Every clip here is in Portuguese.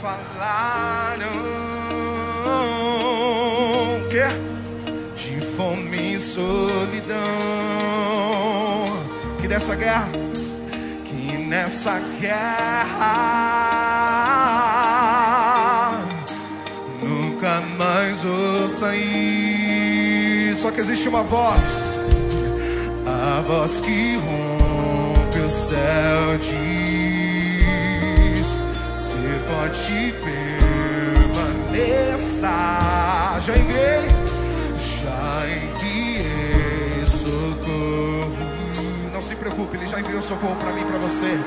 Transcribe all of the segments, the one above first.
falaram que de fome e solidão que dessa guerra que nessa guerra nunca mais vou sair. Só que existe uma voz a voz que rompe o céu ser forte permaneça. Já enviei já enviei socorro. Não se preocupe ele já enviou socorro para mim para você.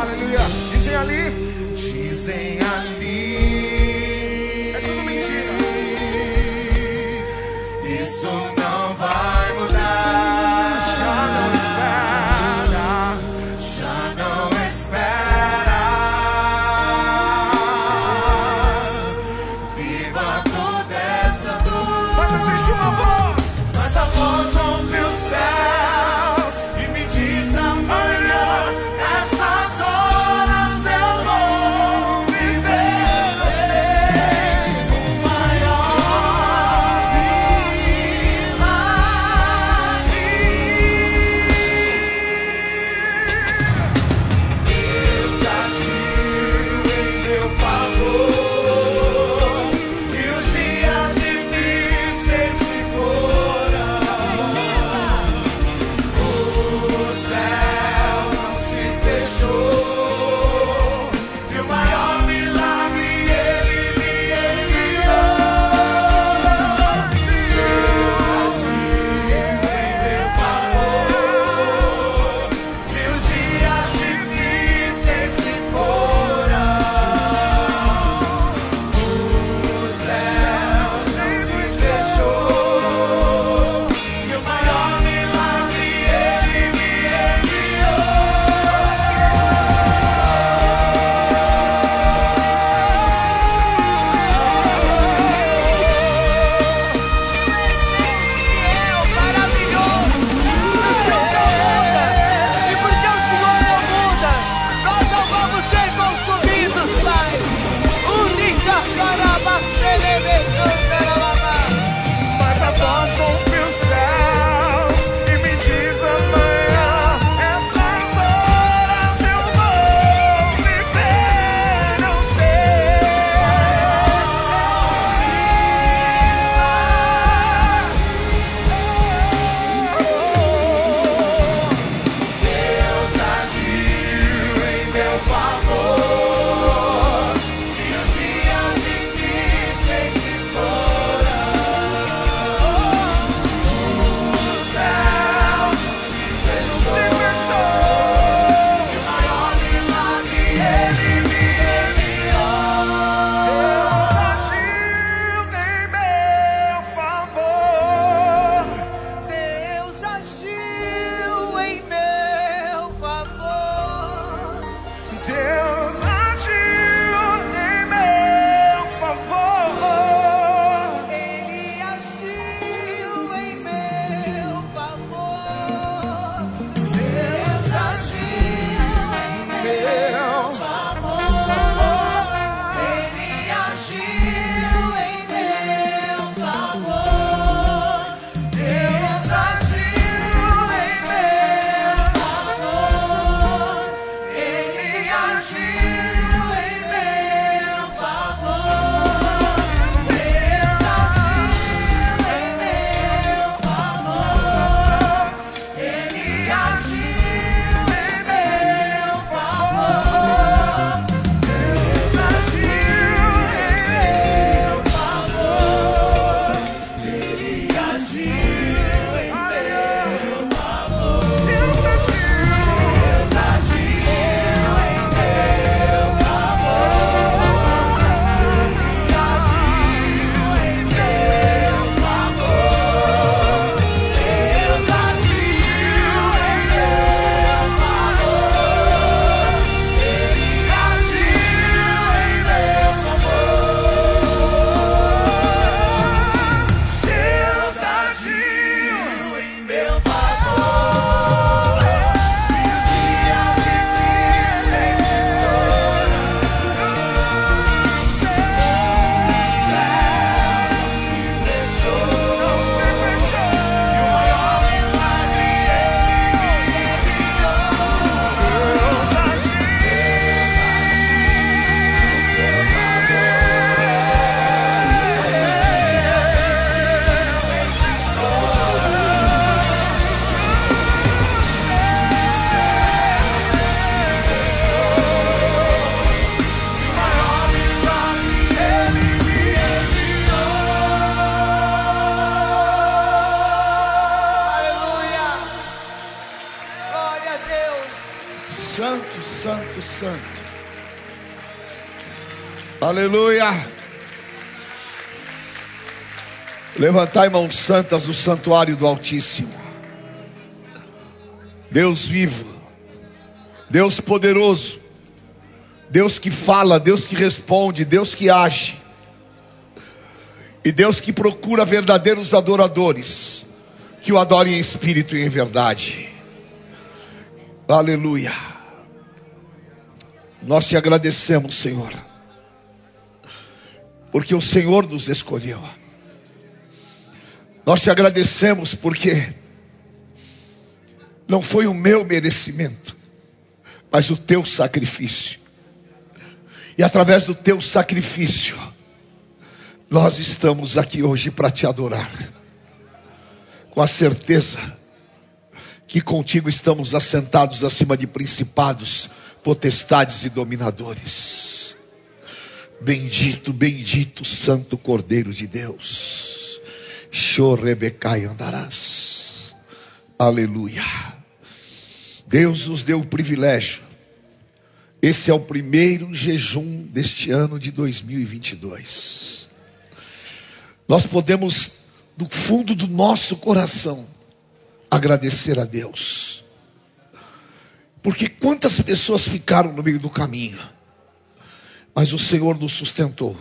Aleluia. Dizem ali dizem ali. É tudo mentira. Isso não Aleluia. Levantai mãos santas do santuário do Altíssimo. Deus vivo, Deus poderoso, Deus que fala, Deus que responde, Deus que age, e Deus que procura verdadeiros adoradores, que o adorem em espírito e em verdade. Aleluia. Nós te agradecemos, Senhor, porque o Senhor nos escolheu. Nós te agradecemos porque não foi o meu merecimento, mas o teu sacrifício. E através do teu sacrifício, nós estamos aqui hoje para te adorar, com a certeza que contigo estamos assentados acima de principados, potestades e dominadores. Bendito, bendito, Santo Cordeiro de Deus. Chorebecai andarás. Aleluia. Deus nos deu o privilégio. Esse é o primeiro jejum deste ano de 2022. Nós podemos, do fundo do nosso coração, agradecer a Deus. Porque quantas pessoas ficaram no meio do caminho, mas o Senhor nos sustentou,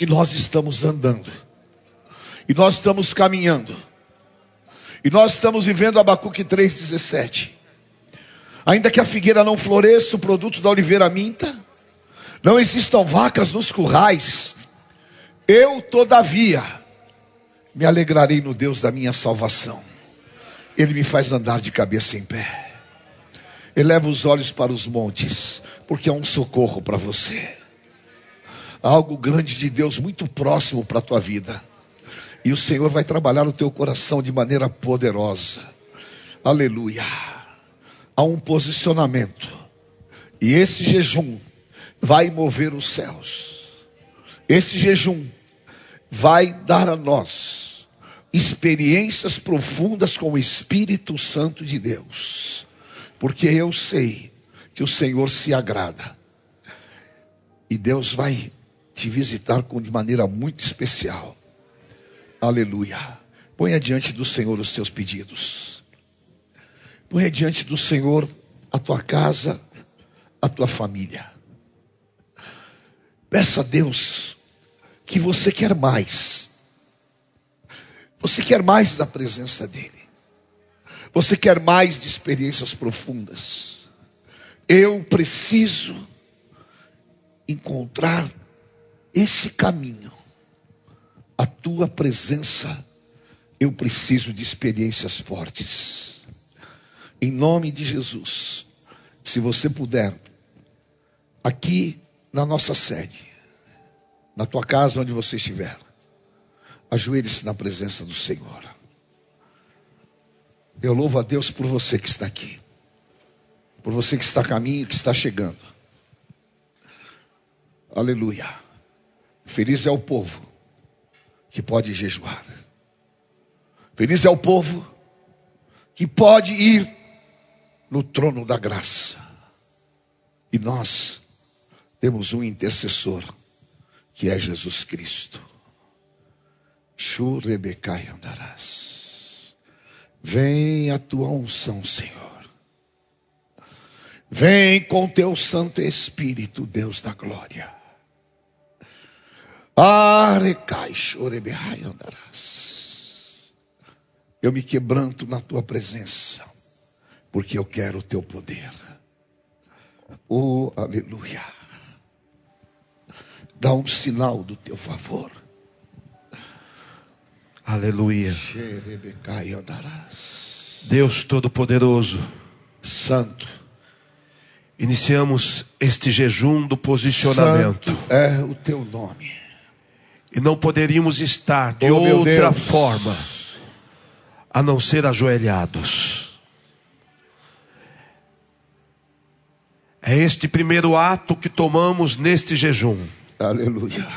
e nós estamos andando, e nós estamos caminhando, e nós estamos vivendo Abacuque 3,17. Ainda que a figueira não floresça, o produto da oliveira minta, não existam vacas nos currais, eu, todavia, me alegrarei no Deus da minha salvação. Ele me faz andar de cabeça em pé. Eleva os olhos para os montes, porque há um socorro para você. Há algo grande de Deus muito próximo para a tua vida. E o Senhor vai trabalhar o teu coração de maneira poderosa. Aleluia a um posicionamento. E esse jejum vai mover os céus. Esse jejum vai dar a nós experiências profundas com o Espírito Santo de Deus. Porque eu sei que o Senhor se agrada. E Deus vai te visitar de maneira muito especial. Aleluia. Ponha diante do Senhor os seus pedidos. Põe diante do Senhor a tua casa, a tua família. Peça a Deus que você quer mais. Você quer mais da presença dEle. Você quer mais de experiências profundas. Eu preciso encontrar esse caminho. A tua presença, eu preciso de experiências fortes. Em nome de Jesus. Se você puder, aqui na nossa sede, na tua casa onde você estiver, ajoelhe-se na presença do Senhor. Eu louvo a Deus por você que está aqui, por você que está a caminho, que está chegando. Aleluia. Feliz é o povo que pode jejuar. Feliz é o povo que pode ir no trono da graça. E nós temos um intercessor, que é Jesus Cristo. Churebecai andarás. Vem a tua unção, Senhor. Vem com teu Santo Espírito, Deus da glória. Andarás. Eu me quebranto na tua presença porque eu quero o teu poder. Oh, aleluia. Dá um sinal do teu favor. Aleluia. Deus Todo-Poderoso, Santo. Iniciamos este jejum do posicionamento. Santo é o teu nome. E não poderíamos estar de oh, outra forma a não ser ajoelhados É este primeiro ato que tomamos neste jejum. Aleluia.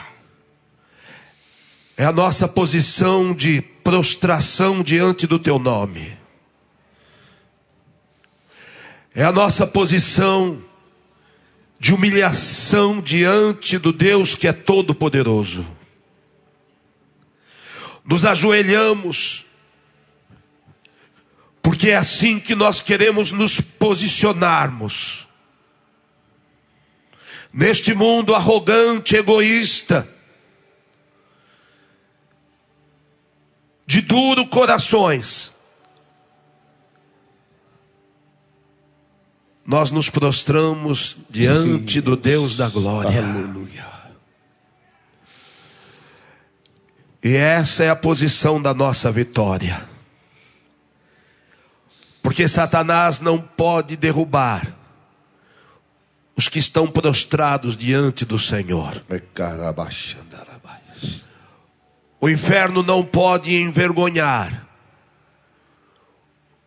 É a nossa posição de prostração diante do teu nome. É a nossa posição de humilhação diante do Deus que é todo-poderoso. Nos ajoelhamos, porque é assim que nós queremos nos posicionarmos. Neste mundo arrogante, egoísta, de duro corações, nós nos prostramos diante Sim, do Deus da glória. Aleluia. E essa é a posição da nossa vitória. Porque Satanás não pode derrubar os que estão prostrados diante do Senhor. O inferno não pode envergonhar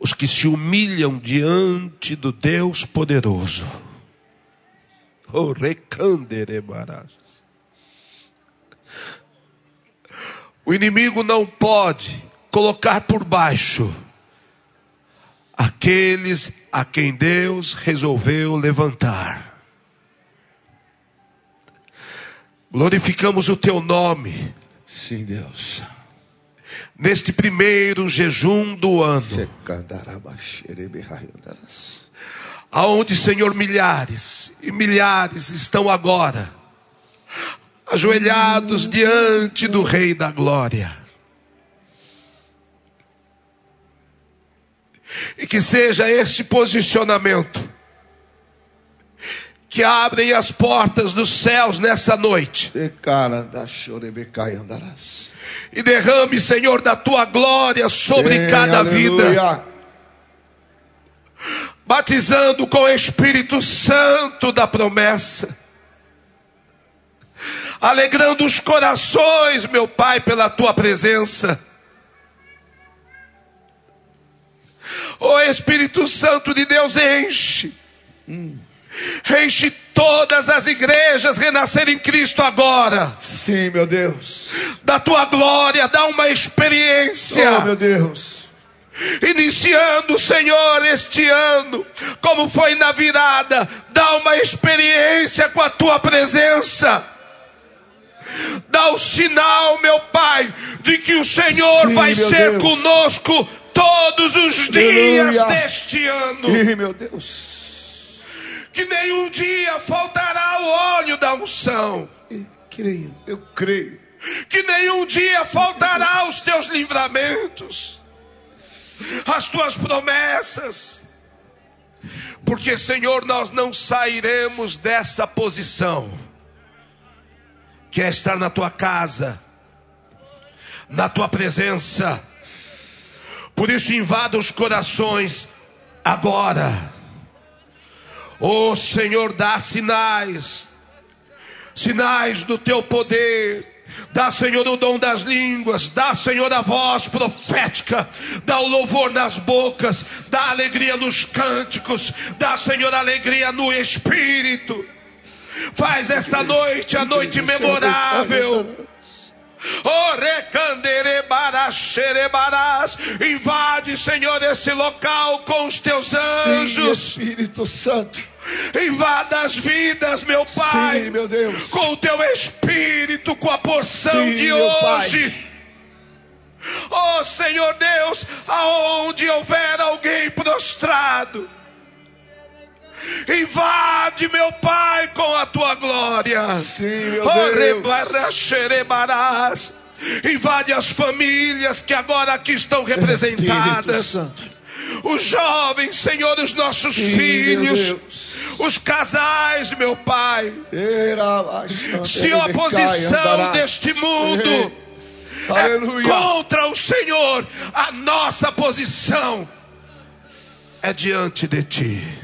os que se humilham diante do Deus poderoso. Oh, o inimigo não pode colocar por baixo aqueles a quem Deus resolveu levantar. Glorificamos o teu nome. Sim, Deus neste primeiro jejum do ano. Aonde, Senhor, milhares e milhares estão agora ajoelhados diante do Rei da Glória. E que seja esse posicionamento que abrem as portas dos céus nessa noite. E derrame, Senhor, da tua glória sobre Sim, cada aleluia. vida. Batizando com o Espírito Santo da promessa. Alegrando os corações, meu Pai, pela tua presença. O Espírito Santo de Deus enche. Hum Enche todas as igrejas renascer em Cristo agora. Sim, meu Deus. Da tua glória, dá uma experiência. Oh, meu Deus. Iniciando, Senhor, este ano, como foi na virada, dá uma experiência com a tua presença. Dá o sinal, meu Pai, de que o Senhor Sim, vai ser Deus. conosco todos os dias Aleluia. deste ano. Sim, meu Deus que nenhum dia faltará o óleo da unção. Eu creio, eu creio. Que nenhum dia faltará os teus livramentos, as tuas promessas. Porque, Senhor, nós não sairemos dessa posição, que é estar na tua casa, na tua presença. Por isso, invada os corações agora oh, Senhor, dá sinais, sinais do teu poder. Dá, Senhor, o dom das línguas, dá, Senhor, a voz profética, dá o louvor nas bocas, dá alegria nos cânticos, dá, Senhor, alegria no espírito. Faz esta noite a noite memorável. Invade, Senhor, esse local com os teus anjos. Sim, Espírito Santo. Invada as vidas, meu Pai. Sim, meu Deus. Com o teu Espírito, com a porção Sim, de hoje. Oh Senhor Deus, aonde houver alguém prostrado, Invade, meu Pai, com a tua glória. Sim, Deus. Invade as famílias que agora aqui estão representadas. Os jovens, Senhor, os nossos Sim, filhos. Os casais, meu Pai. Se a oposição deste mundo é contra o Senhor, a nossa posição é diante de Ti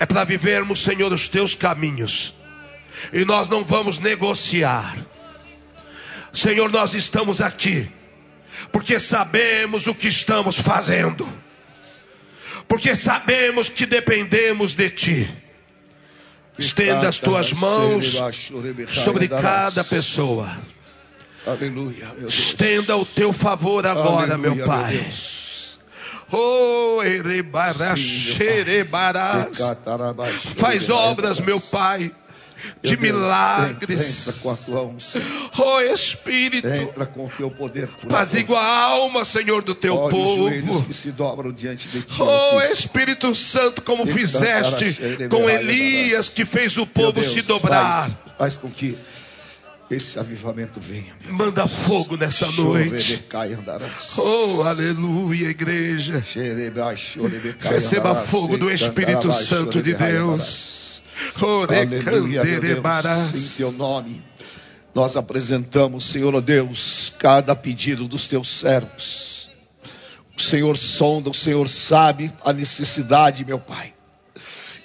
é para vivermos, Senhor, os teus caminhos. E nós não vamos negociar. Senhor, nós estamos aqui porque sabemos o que estamos fazendo. Porque sabemos que dependemos de ti. Estenda as tuas mãos sobre cada pessoa. Aleluia. Estenda o teu favor agora, meu Pai. Oh, xerebarás. Faz obras, meu Pai, de milagres. Entra com a tua unção. Oh Espírito, Entra com o teu poder. apazigua a alma, Senhor, do teu Olha povo. que se dobram diante de ti. Oh. Espírito Santo, como fizeste com Elias, que fez o povo Deus, se dobrar. Faz, faz com que esse avivamento venha. Manda fogo nessa noite. Oh, aleluia, igreja. Receba fogo do Espírito Santo de. Deus. Aleluia, Deus. Em teu nome, nós apresentamos, Senhor, Deus, cada pedido dos teus servos. O Senhor sonda, o Senhor sabe a necessidade, meu Pai.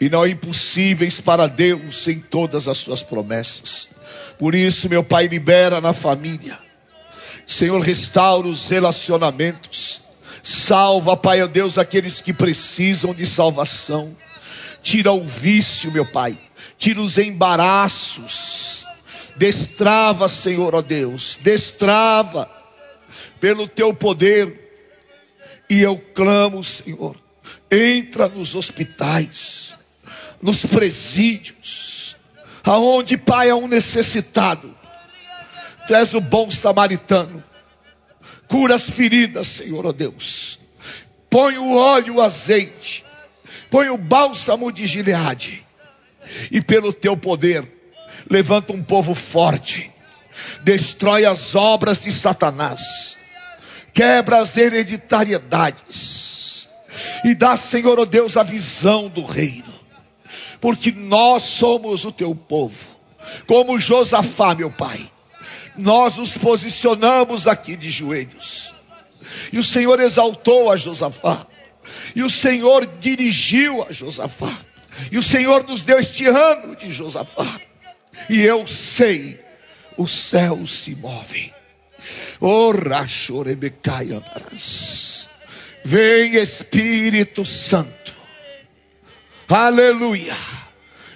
E não há impossíveis para Deus em todas as suas promessas. Por isso, meu Pai, libera na família. Senhor, restaura os relacionamentos. Salva, Pai, ó Deus, aqueles que precisam de salvação. Tira o vício, meu Pai. Tira os embaraços. Destrava, Senhor, ó Deus. Destrava pelo teu poder. E eu clamo, Senhor. Entra nos hospitais, nos presídios, aonde, Pai, há um necessitado. Tu és o bom samaritano. Cura as feridas, Senhor, ó Deus. Põe o óleo, o azeite. Põe o bálsamo de Gileade. E pelo teu poder, levanta um povo forte. Destrói as obras de Satanás. Quebra as hereditariedades. E dá, Senhor, ó Deus, a visão do reino. Porque nós somos o teu povo. Como Josafá, meu Pai. Nós nos posicionamos aqui de joelhos. E o Senhor exaltou a Josafá. E o Senhor dirigiu a Josafá. E o Senhor nos deu este ano de Josafá. E eu sei, os céus se movem. Andarás. Vem Espírito Santo. Aleluia.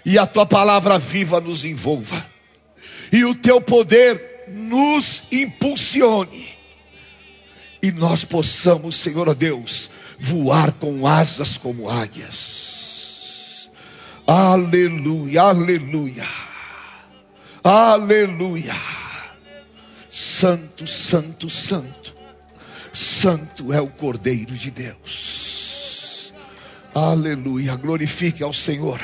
E a tua palavra viva nos envolva. E o teu poder nos impulsione. E nós possamos, Senhor Deus, voar com asas como águias. Aleluia, aleluia. Aleluia. Santo, santo, santo. Santo é o Cordeiro de Deus. Aleluia. Glorifique ao Senhor.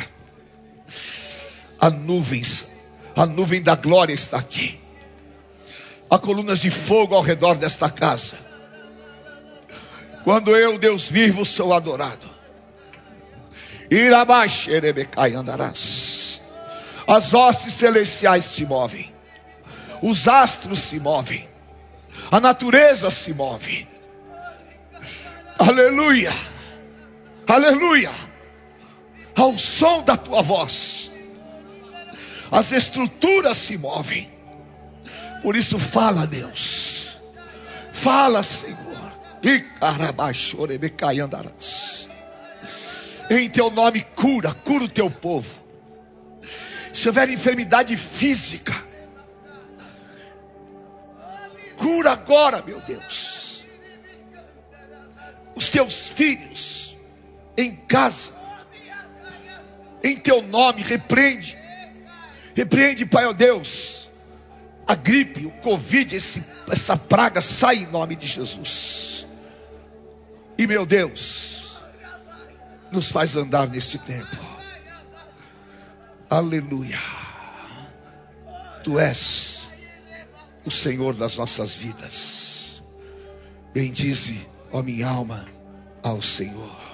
A nuvens, a nuvem da glória está aqui. Há colunas de fogo ao redor desta casa. Quando eu, Deus vivo, sou adorado. Irabaxerebecai andarás. As hostes celestiais se movem. Os astros se movem. A natureza se move. Aleluia. Aleluia. Ao som da tua voz. As estruturas se movem. Por isso fala, Deus. Fala, Senhor. Em teu nome cura, cura o teu povo. Se houver enfermidade física, cura agora, meu Deus. Os teus filhos em casa, em teu nome, repreende, repreende, Pai, ó Deus, a gripe, o Covid, esse, essa praga, sai em nome de Jesus. E meu Deus, nos faz andar nesse tempo. Aleluia. Tu és o Senhor das nossas vidas. Bendize, ó minha alma, ao Senhor.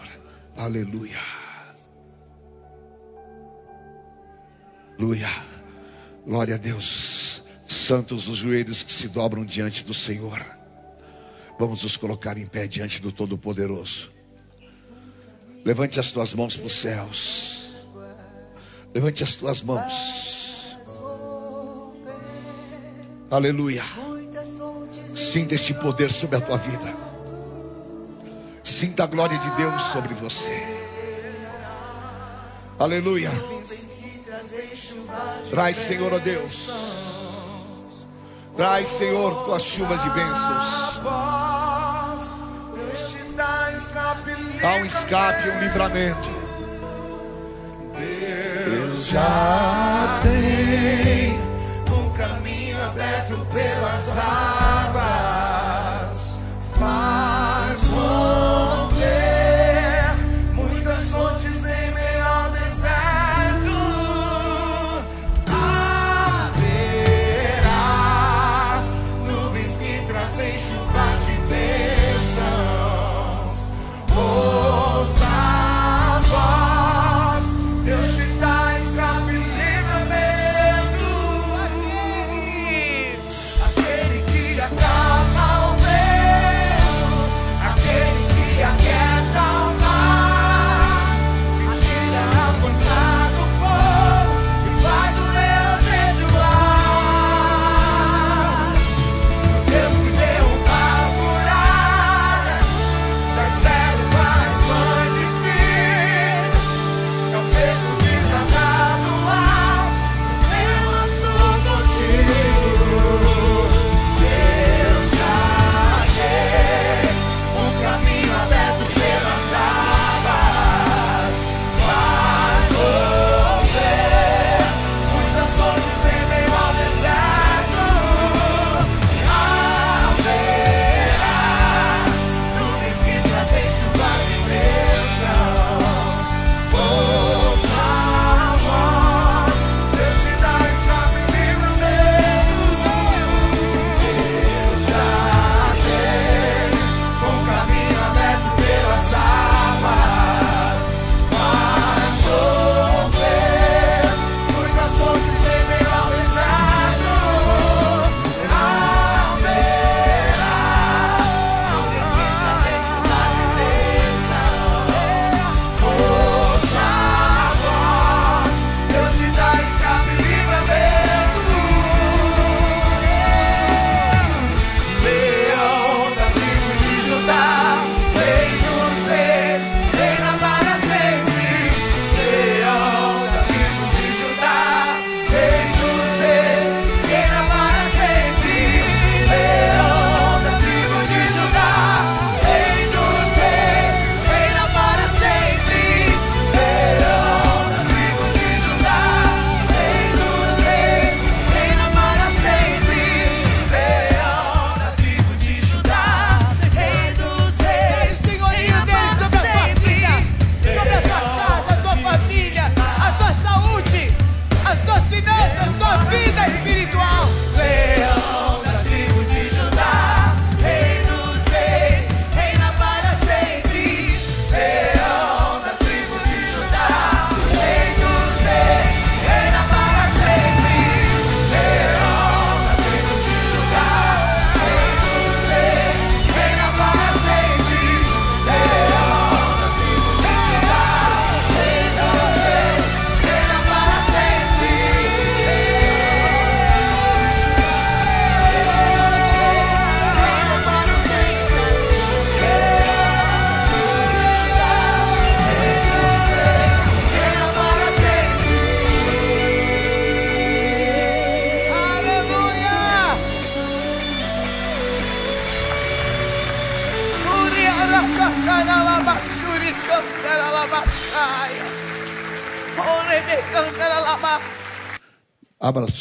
Aleluia. Aleluia. Glória a Deus. Santos os joelhos que se dobram diante do Senhor. Vamos nos colocar em pé diante do Todo-Poderoso. Levante as tuas mãos para os céus. Levante as tuas mãos. Aleluia. Sinta este poder sobre a tua vida. Sinta a glória de Deus sobre você. Aleluia. Traz, Senhor, ó oh Deus. Traz, Senhor, tuas chuvas de bênçãos. Há um escape, um livramento. Deus já tem um caminho aberto pelas águas.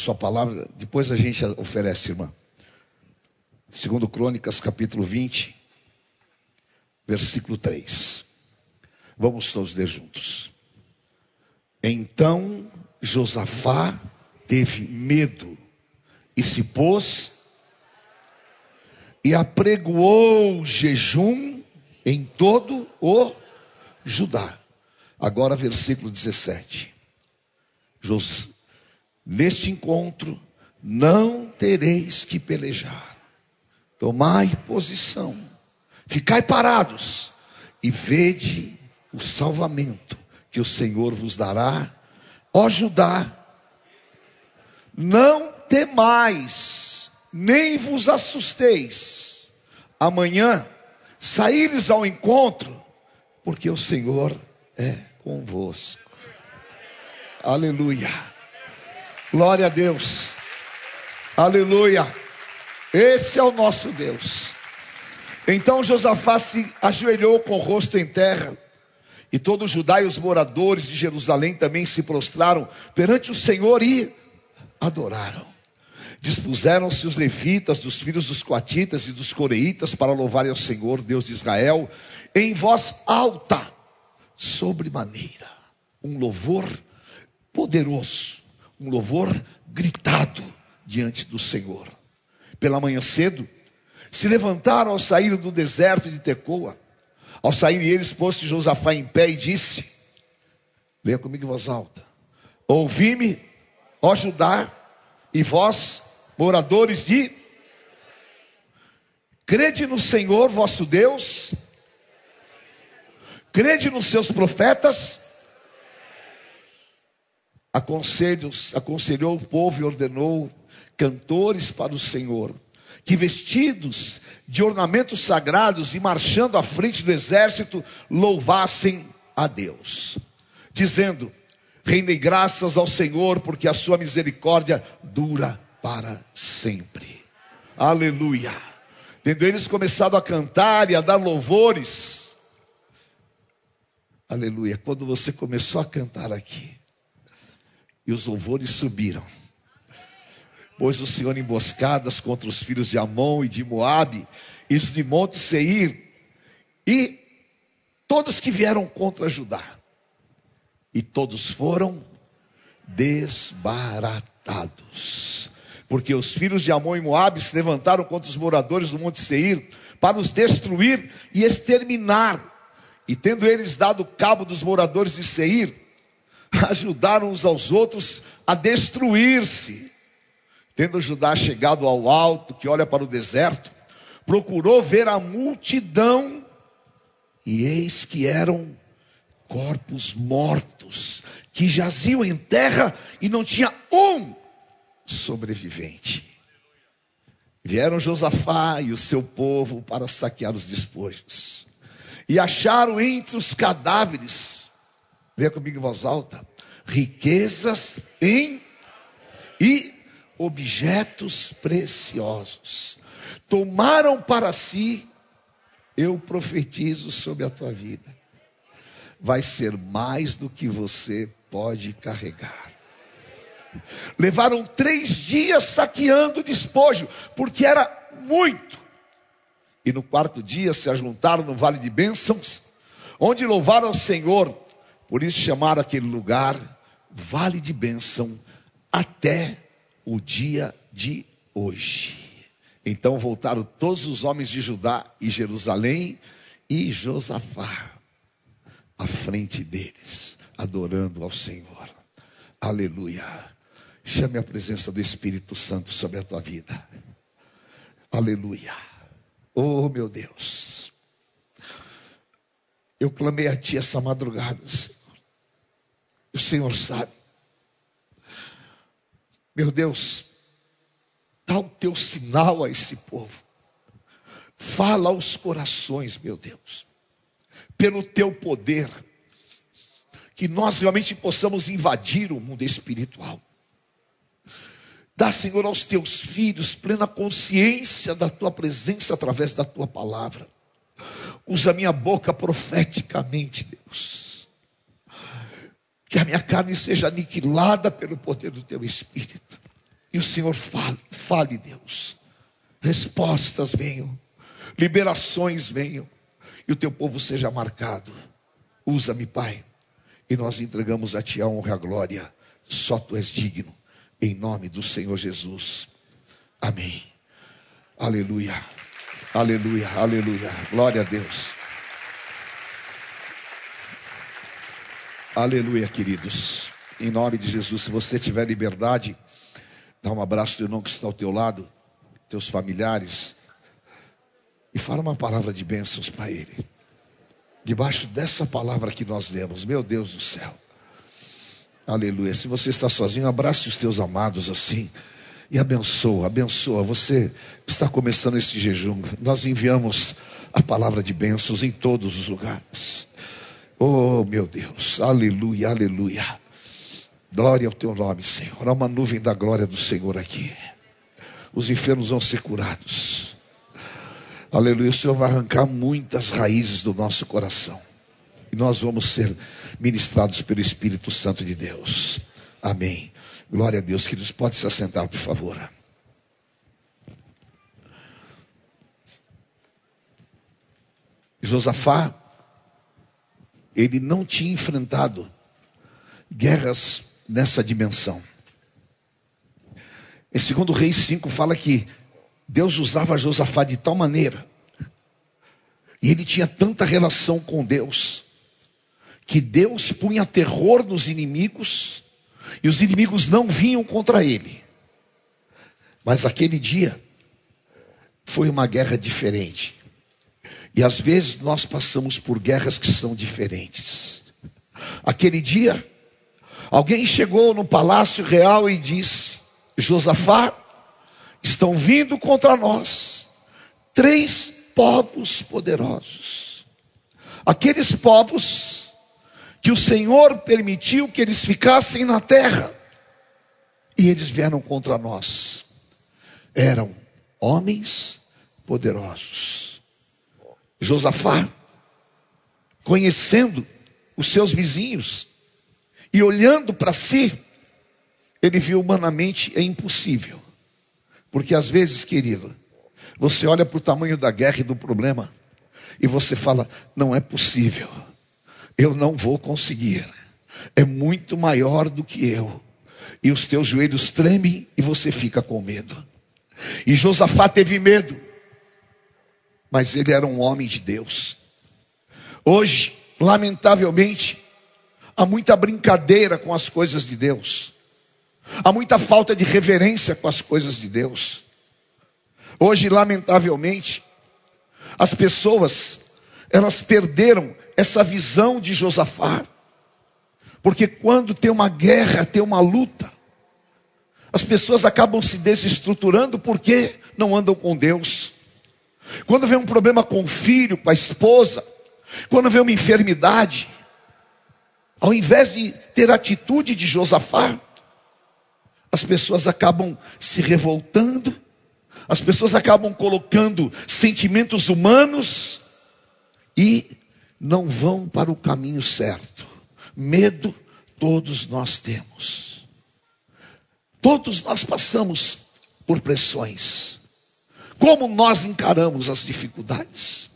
sua palavra, depois a gente oferece, irmã. Segundo Crônicas, capítulo 20, versículo 3. Vamos todos ler juntos. Então Josafá teve medo e se pôs e apregoou jejum em todo o Judá. Agora, versículo 17. Neste encontro não tereis que pelejar. Tomai posição, ficai parados e vede o salvamento que o Senhor vos dará. Ó Judá, não temais, nem vos assusteis. Amanhã saí-lhes ao encontro, porque o Senhor é convosco. Aleluia. Glória a Deus. Aleluia. Esse é o nosso Deus. Então Josafá se ajoelhou com o rosto em terra, e todos os e moradores de Jerusalém também se prostraram perante o Senhor e adoraram. Dispuseram-se os levitas, dos filhos dos coatitas e dos coreitas, para louvarem ao Senhor, Deus de Israel, em voz alta, sobremaneira, um louvor poderoso um louvor gritado diante do Senhor. Pela manhã cedo, se levantaram ao sair do deserto de Tecoa. Ao sair eles, pôs-se Josafá em pé e disse: Leia comigo em voz alta: Ouvi-me, ó Judá, e vós, moradores de. Crede no Senhor vosso Deus, crede nos seus profetas. Aconselhou o povo e ordenou cantores para o Senhor que vestidos de ornamentos sagrados e marchando à frente do exército, louvassem a Deus, dizendo: Rendei graças ao Senhor, porque a sua misericórdia dura para sempre. Aleluia. Tendo eles começado a cantar e a dar louvores, aleluia. Quando você começou a cantar aqui, e os louvores subiram, pôs o Senhor emboscadas contra os filhos de Amon e de Moabe, e os de Monte Seir, e todos que vieram contra Judá. E todos foram desbaratados. Porque os filhos de Amon e Moabe se levantaram contra os moradores do Monte Seir para os destruir e exterminar. E tendo eles dado cabo dos moradores de Seir, ajudaram uns aos outros a destruir-se. Tendo Judá chegado ao alto, que olha para o deserto, procurou ver a multidão, e eis que eram corpos mortos, que jaziam em terra e não tinha um sobrevivente. Vieram Josafá e o seu povo para saquear os despojos, e acharam entre os cadáveres, veja comigo em voz alta, riquezas em e objetos preciosos. Tomaram para si, eu profetizo sobre a tua vida. Vai ser mais do que você pode carregar. Levaram três dias saqueando o despojo, porque era muito. E no quarto dia se ajuntaram no vale de bênçãos, onde louvaram ao Senhor. Por isso chamaram aquele lugar Vale de Bênção até o dia de hoje. Então voltaram todos os homens de Judá e Jerusalém e Josafá à frente deles, adorando ao Senhor. Aleluia. Chame a presença do Espírito Santo sobre a tua vida. Aleluia. Oh, meu Deus. Eu clamei a ti essa madrugada, Senhor. O Senhor sabe. Meu Deus, dá o teu sinal a esse povo. Fala aos corações, meu Deus, pelo teu poder, que nós realmente possamos invadir o mundo espiritual. Dá, Senhor, aos teus filhos plena consciência da tua presença através da tua palavra. Usa minha boca profeticamente, Deus. Que a minha carne seja aniquilada pelo poder do teu espírito. E o Senhor fale, fale, Deus. Respostas venham, liberações venham, e o teu povo seja marcado. Usa-me, Pai, e nós entregamos a Ti a honra e a glória. Só Tu és digno, em nome do Senhor Jesus. Amém. Aleluia, aleluia, aleluia. Glória a Deus. Aleluia, queridos. Em nome de Jesus, se você tiver liberdade. Dá um abraço do irmão que está ao teu lado, teus familiares, e fala uma palavra de bênçãos para ele. Debaixo dessa palavra que nós demos, meu Deus do céu. Aleluia. Se você está sozinho, abrace os teus amados assim e abençoa, abençoa. Você está começando esse jejum. Nós enviamos a palavra de bênçãos em todos os lugares. Oh, meu Deus. Aleluia, aleluia. Glória ao teu nome, Senhor. Há uma nuvem da glória do Senhor aqui. Os enfermos vão ser curados. Aleluia. O Senhor vai arrancar muitas raízes do nosso coração. E nós vamos ser ministrados pelo Espírito Santo de Deus. Amém. Glória a Deus. Queridos, pode se assentar, por favor. Josafá, ele não tinha enfrentado guerras nessa dimensão. Em 2 Reis 5 fala que Deus usava Josafá de tal maneira, e ele tinha tanta relação com Deus, que Deus punha terror nos inimigos, e os inimigos não vinham contra ele. Mas aquele dia foi uma guerra diferente. E às vezes nós passamos por guerras que são diferentes. Aquele dia, alguém chegou no palácio real e disse: Josafá, estão vindo contra nós três povos poderosos. Aqueles povos que o Senhor permitiu que eles ficassem na terra e eles vieram contra nós. Eram homens poderosos. Josafá, conhecendo os seus vizinhos e olhando para si, ele viu humanamente é impossível. Porque às vezes, querido, você olha para o tamanho da guerra e do problema e você fala: não é possível, eu não vou conseguir, é muito maior do que eu. E os teus joelhos tremem e você fica com medo. E Josafá teve medo, mas ele era um homem de Deus. Hoje, lamentavelmente, há muita brincadeira com as coisas de Deus. Há muita falta de reverência com as coisas de Deus. Hoje, lamentavelmente, as pessoas, elas perderam essa visão de Josafá. Porque quando tem uma guerra, tem uma luta, as pessoas acabam se desestruturando porque não andam com Deus. Quando vem um problema com o filho, com a esposa, quando vem uma enfermidade, ao invés de ter a atitude de Josafá, as pessoas acabam se revoltando, as pessoas acabam colocando sentimentos humanos e não vão para o caminho certo. Medo todos nós temos. Todos nós passamos por pressões. Como nós encaramos as dificuldades?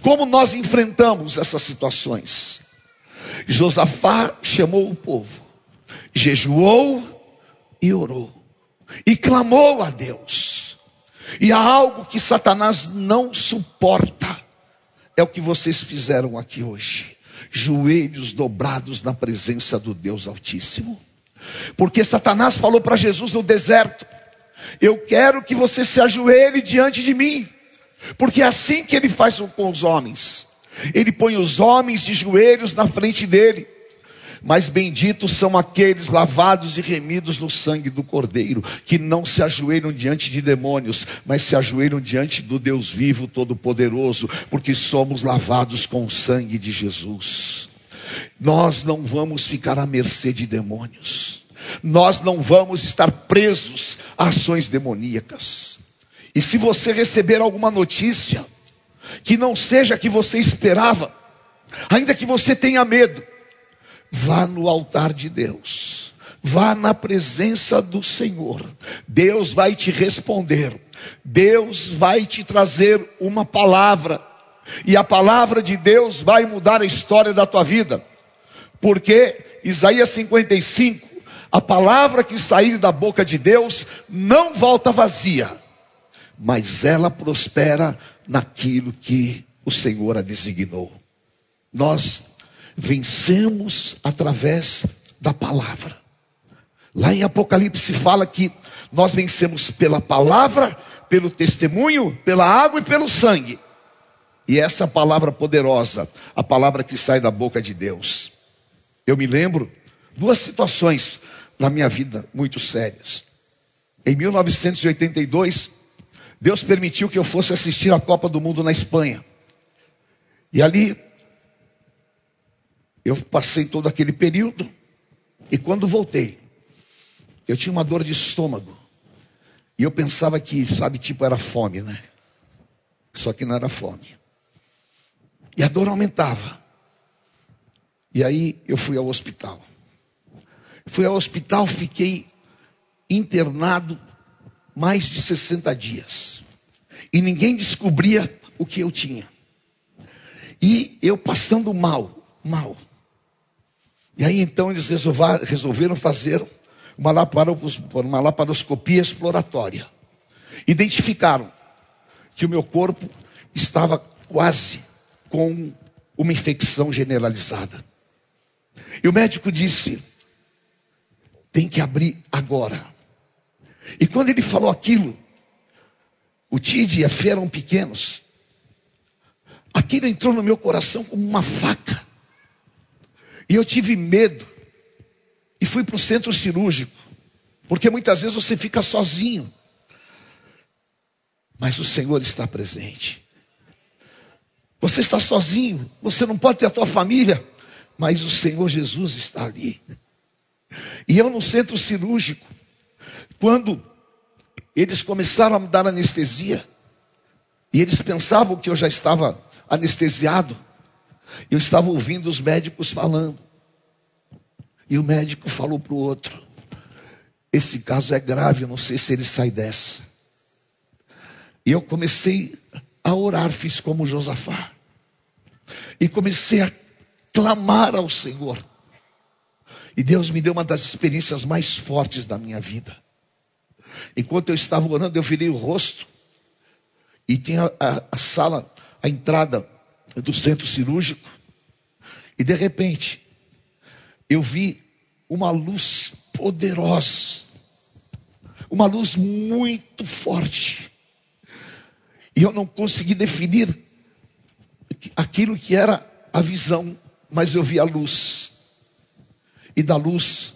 Como nós enfrentamos essas situações? Josafá chamou o povo, jejuou e orou. E clamou a Deus. E há algo que Satanás não suporta. É o que vocês fizeram aqui hoje. Joelhos dobrados na presença do Deus Altíssimo. Porque Satanás falou para Jesus no deserto: Eu quero que você se ajoelhe diante de mim. Porque é assim que ele faz com os homens. Ele põe os homens de joelhos na frente dele. Mas benditos são aqueles lavados e remidos no sangue do Cordeiro, que não se ajoelham diante de demônios, mas se ajoelham diante do Deus vivo, todo-poderoso, porque somos lavados com o sangue de Jesus. Nós não vamos ficar à mercê de demônios, nós não vamos estar presos a ações demoníacas. E se você receber alguma notícia que não seja a que você esperava, ainda que você tenha medo, Vá no altar de Deus. Vá na presença do Senhor. Deus vai te responder. Deus vai te trazer uma palavra. E a palavra de Deus vai mudar a história da tua vida. Porque Isaías 55, a palavra que sair da boca de Deus não volta vazia, mas ela prospera naquilo que o Senhor a designou. Nós vencemos através da palavra. Lá em Apocalipse fala que nós vencemos pela palavra, pelo testemunho, pela água e pelo sangue. E essa palavra poderosa, a palavra que sai da boca de Deus. Eu me lembro duas situações na minha vida muito sérias. Em 1982, Deus permitiu que eu fosse assistir a Copa do Mundo na Espanha. E ali eu passei todo aquele período e quando voltei, eu tinha uma dor de estômago. E eu pensava que, sabe, tipo era fome, né? Só que não era fome. E a dor aumentava. E aí eu fui ao hospital. Fui ao hospital, fiquei internado mais de 60 dias. E ninguém descobria o que eu tinha. E eu passando mal, mal. E aí então eles resolveram fazer uma, laparoscopia exploratória. Identificaram que o meu corpo estava quase com uma infecção generalizada. E o médico disse: tem que abrir agora. E quando ele falou aquilo, o Tid e a Fê eram pequenos. Aquilo entrou no meu coração como uma faca. E eu tive medo. E fui para o centro cirúrgico. Porque muitas vezes você fica sozinho. Mas o Senhor está presente. Você está sozinho, você não pode ter a tua família, mas o Senhor Jesus está ali. E eu no centro cirúrgico, quando eles começaram a me dar anestesia, e eles pensavam que eu já estava anestesiado, eu estava ouvindo os médicos falando. E o médico falou para o outro: Esse caso é grave, eu não sei se ele sai dessa. E eu comecei a orar, fiz como Josafá. E comecei a clamar ao Senhor. E Deus me deu uma das experiências mais fortes da minha vida. Enquanto eu estava orando, eu virei o rosto. E tinha a, a sala, a entrada do centro cirúrgico. E de repente, eu vi uma luz poderosa. Uma luz muito forte. E eu não consegui definir aquilo que era a visão, mas eu vi a luz e da luz,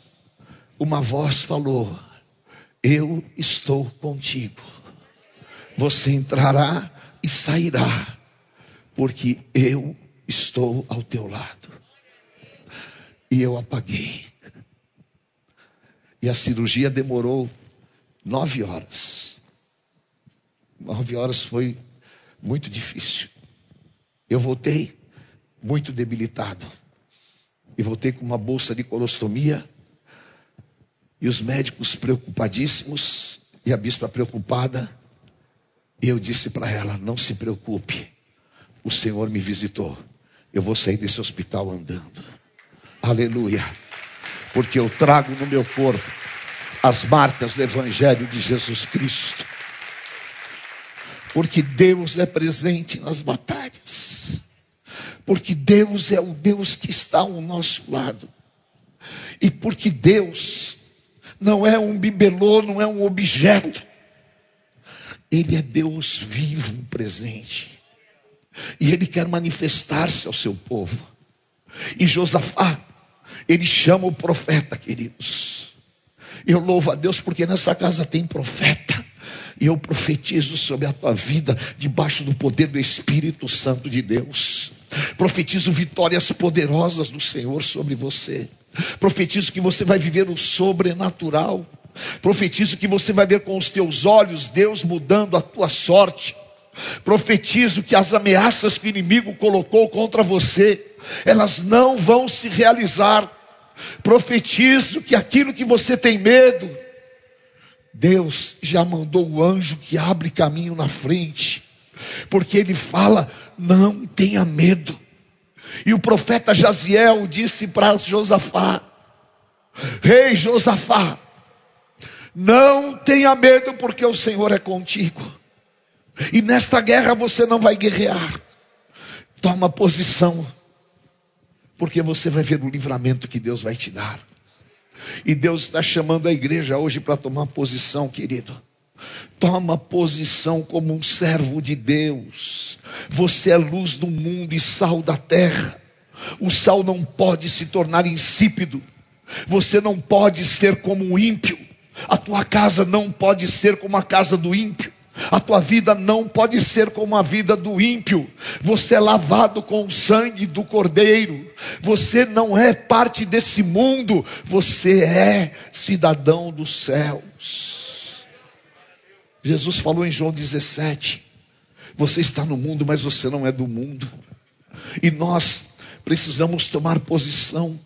uma voz falou: Eu estou contigo. Você entrará e sairá, porque eu estou ao teu lado. E eu apaguei. E a cirurgia demorou nove horas. Nove horas foi muito difícil. Eu voltei muito debilitado e voltei com uma bolsa de colostomia. E os médicos preocupadíssimos, e a bispa preocupada. E eu disse para ela: Não se preocupe, o Senhor me visitou. Eu vou sair desse hospital andando. Aleluia. Porque eu trago no meu corpo as marcas do Evangelho de Jesus Cristo. Porque Deus é presente nas batalhas porque Deus é o Deus que está ao nosso lado, e porque Deus não é um bibelô, não é um objeto, Ele é Deus vivo, presente, e Ele quer manifestar-se ao seu povo. E Josafá, ele chama o profeta, queridos. Eu louvo a Deus porque nessa casa tem profeta. E eu profetizo sobre a tua vida, debaixo do poder do Espírito Santo de Deus. Profetizo vitórias poderosas do Senhor sobre você. Profetizo que você vai viver o sobrenatural. Profetizo que você vai ver com os teus olhos Deus mudando a tua sorte. Profetizo que as ameaças que o inimigo colocou contra você, elas não vão se realizar. Profetizo que aquilo que você tem medo, Deus já mandou o anjo que abre caminho na frente porque ele fala: não tenha medo. E o profeta Jaziel disse para Josafá: Rei Josafá, não tenha medo, porque o Senhor é contigo. E nesta guerra você não vai guerrear. Toma posição, porque você vai ver o livramento que Deus vai te dar. E Deus está chamando a igreja hoje para tomar posição, querido. Toma posição como um servo de Deus. Você é luz do mundo e sal da terra. O sal não pode se tornar insípido. Você não pode ser como o ímpio. A tua casa não pode ser como a casa do ímpio. A tua vida não pode ser como a vida do ímpio. Você é lavado com o sangue do Cordeiro. Você não é parte desse mundo. Você é cidadão dos céus. Jesus falou em João 17: Você está no mundo, mas você não é do mundo. E nós precisamos tomar posição.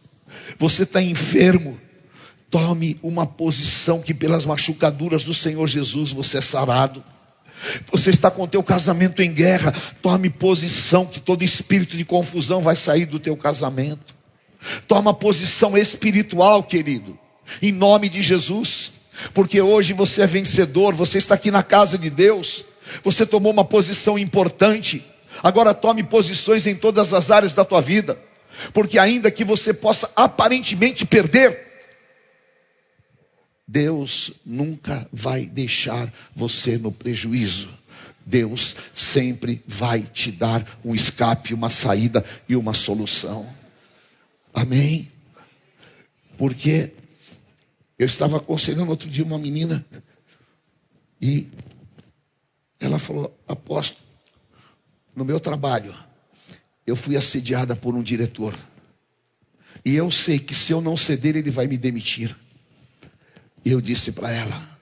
Você está enfermo, tome uma posição que pelas machucaduras do Senhor Jesus você é sarado. Você está com o teu casamento em guerra, tome posição que todo espírito de confusão vai sair do teu casamento. Toma posição espiritual, querido, em nome de Jesus, porque hoje você é vencedor, você está aqui na casa de Deus, você tomou uma posição importante. Agora tome posições em todas as áreas da tua vida, porque ainda que você possa aparentemente perder, Deus nunca vai deixar você no prejuízo. Deus sempre vai te dar um escape, uma saída e uma solução. Amém? Porque eu estava aconselhando outro dia uma menina e ela falou: Apóstolo, no meu trabalho, eu fui assediada por um diretor. E eu sei que se eu não ceder, ele vai me demitir. E eu disse para ela: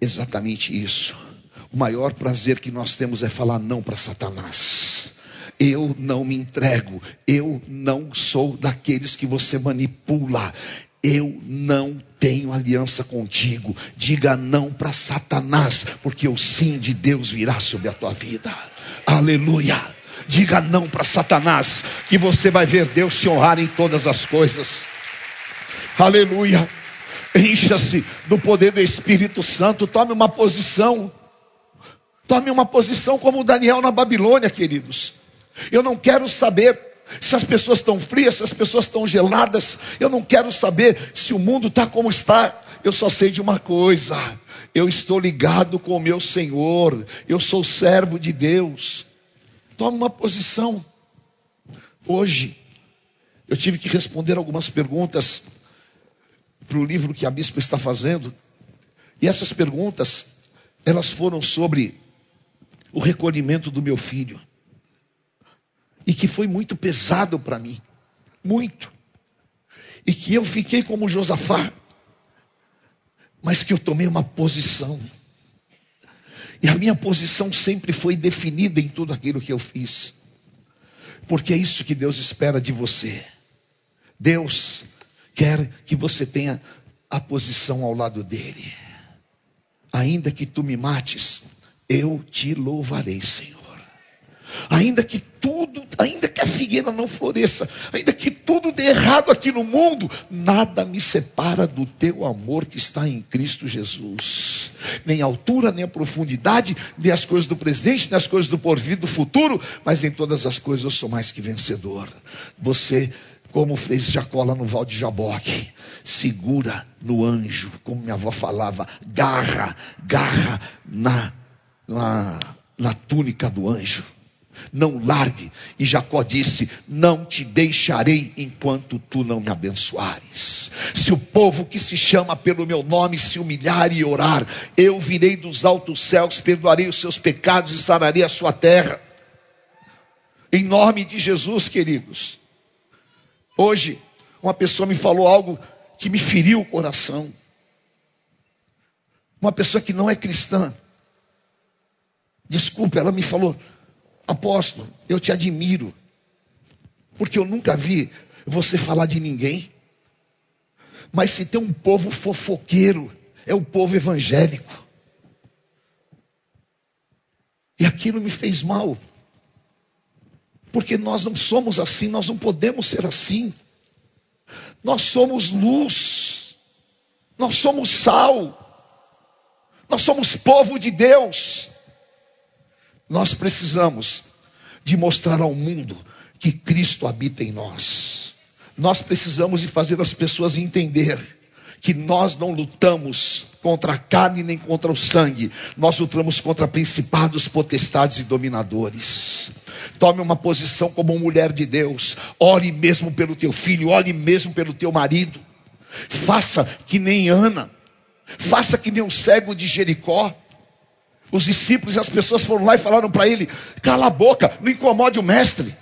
exatamente isso. O maior prazer que nós temos é falar não para Satanás. Eu não me entrego, eu não sou daqueles que você manipula. Eu não tenho aliança contigo. Diga não para Satanás, porque o sim de Deus virá sobre a tua vida. Aleluia. Diga não para Satanás, que você vai ver Deus te honrar em todas as coisas. Aleluia. Encha-se do poder do Espírito Santo. Tome uma posição. Tome uma posição como Daniel na Babilônia, queridos. Eu não quero saber se as pessoas estão frias, se as pessoas estão geladas. Eu não quero saber se o mundo está como está. Eu só sei de uma coisa: eu estou ligado com o meu Senhor. Eu sou servo de Deus. Tome uma posição. Hoje, eu tive que responder algumas perguntas para o livro que a bispa está fazendo. E essas perguntas, elas foram sobre o recolhimento do meu filho. E que foi muito pesado para mim. Muito. E que eu fiquei como Josafá. Mas que eu tomei uma posição. E a minha posição sempre foi definida em tudo aquilo que eu fiz. Porque é isso que Deus espera de você. Deus quer que você tenha a posição ao lado dele. Ainda que tu me mates, eu te louvarei, Senhor. Ainda que tudo, ainda que a figueira não floresça, ainda que tudo dê errado aqui no mundo, nada me separa do teu amor que está em Cristo Jesus. Nem a altura, nem a profundidade, nem as coisas do presente, nem as coisas do porvir, do futuro, mas em todas as coisas eu sou mais que vencedor. Você como fez Jacó lá no Val de Jaboque. Segura no anjo, como minha avó falava, garra, garra na, na, na túnica do anjo. Não largue. E Jacó disse: Não te deixarei enquanto tu não me abençoares. Se o povo que se chama pelo meu nome se humilhar e orar, eu virei dos altos céus, perdoarei os seus pecados e sararei a sua terra. Em nome de Jesus, queridos. Hoje, uma pessoa me falou algo que me feriu o coração. Uma pessoa que não é cristã. Desculpa, ela me falou: Apóstolo, eu te admiro, porque eu nunca vi você falar de ninguém. Mas se tem um povo fofoqueiro, é o povo evangélico. E aquilo me fez mal porque nós não somos assim, nós não podemos ser assim. Nós somos luz, nós somos sal, nós somos povo de Deus. Nós precisamos de mostrar ao mundo que Cristo habita em nós. Nós precisamos de fazer as pessoas entender que nós não lutamos contra a carne nem contra o sangue, nós lutamos contra principados, potestades e dominadores. Tome uma posição como mulher de Deus. Ore mesmo pelo teu filho, ore mesmo pelo teu marido. Faça que nem Ana. Faça que nem o cego de Jericó. Os discípulos e as pessoas foram lá e falaram para ele: cala a boca, não incomode o mestre.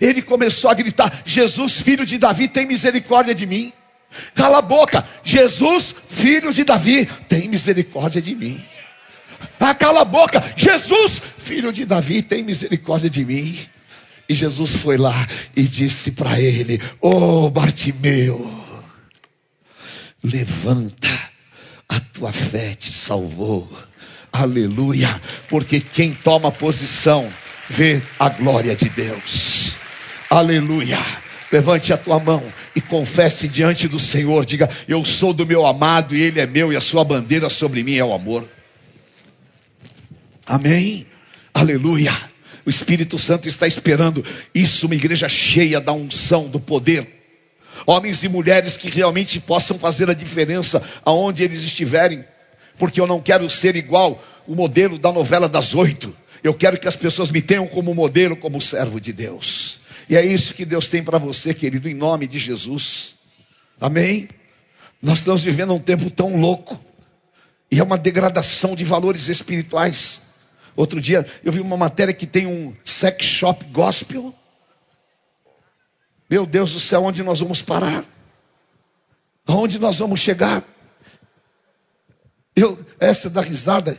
Ele começou a gritar: Jesus, filho de Davi, tem misericórdia de mim. Cala a boca, Jesus, filho de Davi, tem misericórdia de mim. Ah, cala a boca! Jesus, filho de Davi, tem misericórdia de mim. E Jesus foi lá e disse para ele: Ô oh, Bartimeu, levanta, a tua fé te salvou. Aleluia, porque quem toma posição vê a glória de Deus. Aleluia. Levante a tua mão e confesse diante do Senhor. Diga: Eu sou do meu amado e ele é meu, e a sua bandeira sobre mim é o amor. Amém. Aleluia. O Espírito Santo está esperando isso, uma igreja cheia da unção, do poder. Homens e mulheres que realmente possam fazer a diferença aonde eles estiverem. Porque eu não quero ser igual o modelo da novela das oito. Eu quero que as pessoas me tenham como modelo, como servo de Deus. E é isso que Deus tem para você, querido, em nome de Jesus. Amém? Nós estamos vivendo um tempo tão louco. E é uma degradação de valores espirituais. Outro dia eu vi uma matéria que tem um sex shop gospel. Meu Deus do céu, onde nós vamos parar? Aonde nós vamos chegar? Eu, essa dá risada.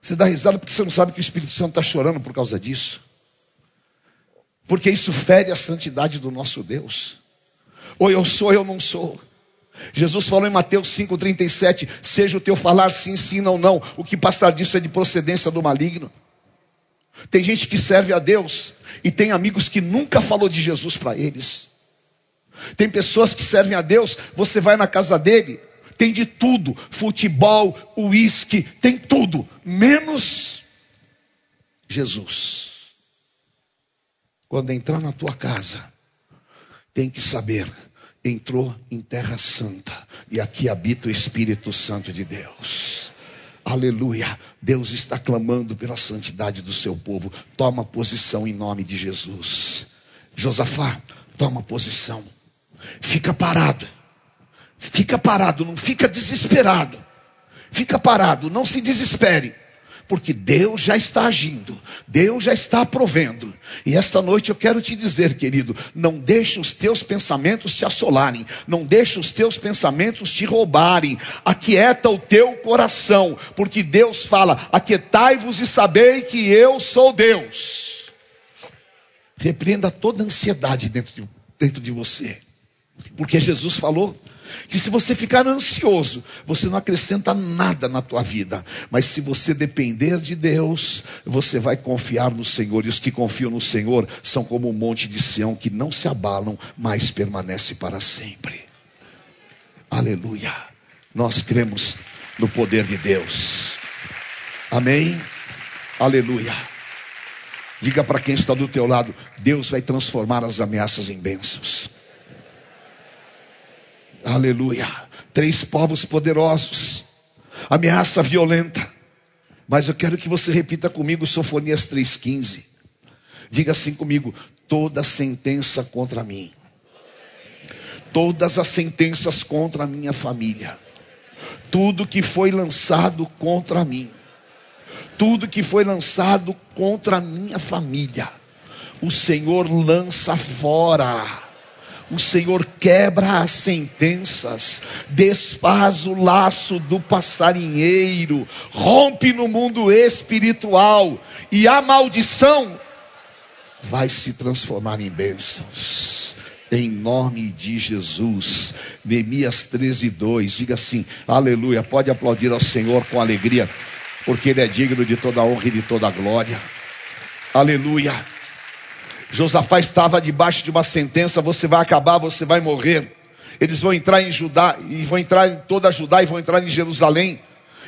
Você dá risada porque você não sabe que o Espírito Santo está chorando por causa disso porque isso fere a santidade do nosso Deus. Ou eu sou, ou eu não sou. Jesus falou em Mateus 5,37: Seja o teu falar sim, sim, não, não. O que passar disso é de procedência do maligno. Tem gente que serve a Deus e tem amigos que nunca falou de Jesus para eles. Tem pessoas que servem a Deus, você vai na casa dele, tem de tudo: futebol, uísque, tem tudo, menos Jesus. Quando entrar na tua casa, tem que saber, entrou em terra santa e aqui habita o Espírito Santo de Deus. Aleluia. Deus está clamando pela santidade do seu povo. Toma posição em nome de Jesus. Josafá, toma posição. Fica parado. Fica parado, não fica desesperado. Fica parado, não se desespere porque Deus já está agindo, Deus já está provendo. E esta noite eu quero te dizer, querido, não deixe os teus pensamentos te assolarem, não deixe os teus pensamentos te roubarem. Aquieta o teu coração, porque Deus fala: Aquietai-vos e sabei que eu sou Deus. Repreenda toda ansiedade dentro de, dentro de você, porque Jesus falou que se você ficar ansioso, você não acrescenta nada na tua vida. Mas se você depender de Deus, você vai confiar no Senhor. E os que confiam no Senhor são como um monte de Sião que não se abalam, mas permanece para sempre. Aleluia. Nós cremos no poder de Deus. Amém. Aleluia. Diga para quem está do teu lado, Deus vai transformar as ameaças em bênçãos. Aleluia. Três povos poderosos. Ameaça violenta. Mas eu quero que você repita comigo Sofonias 3,15. Diga assim comigo: toda sentença contra mim. Todas as sentenças contra a minha família. Tudo que foi lançado contra mim. Tudo que foi lançado contra a minha família. O Senhor lança fora o Senhor quebra as sentenças, desfaz o laço do passarinheiro, rompe no mundo espiritual, e a maldição vai se transformar em bênçãos. Em nome de Jesus. Neemias 13, 2. Diga assim: Aleluia. Pode aplaudir ao Senhor com alegria, porque Ele é digno de toda honra e de toda glória. Aleluia. Josafá estava debaixo de uma sentença: você vai acabar, você vai morrer. Eles vão entrar em Judá e vão entrar em toda a Judá e vão entrar em Jerusalém.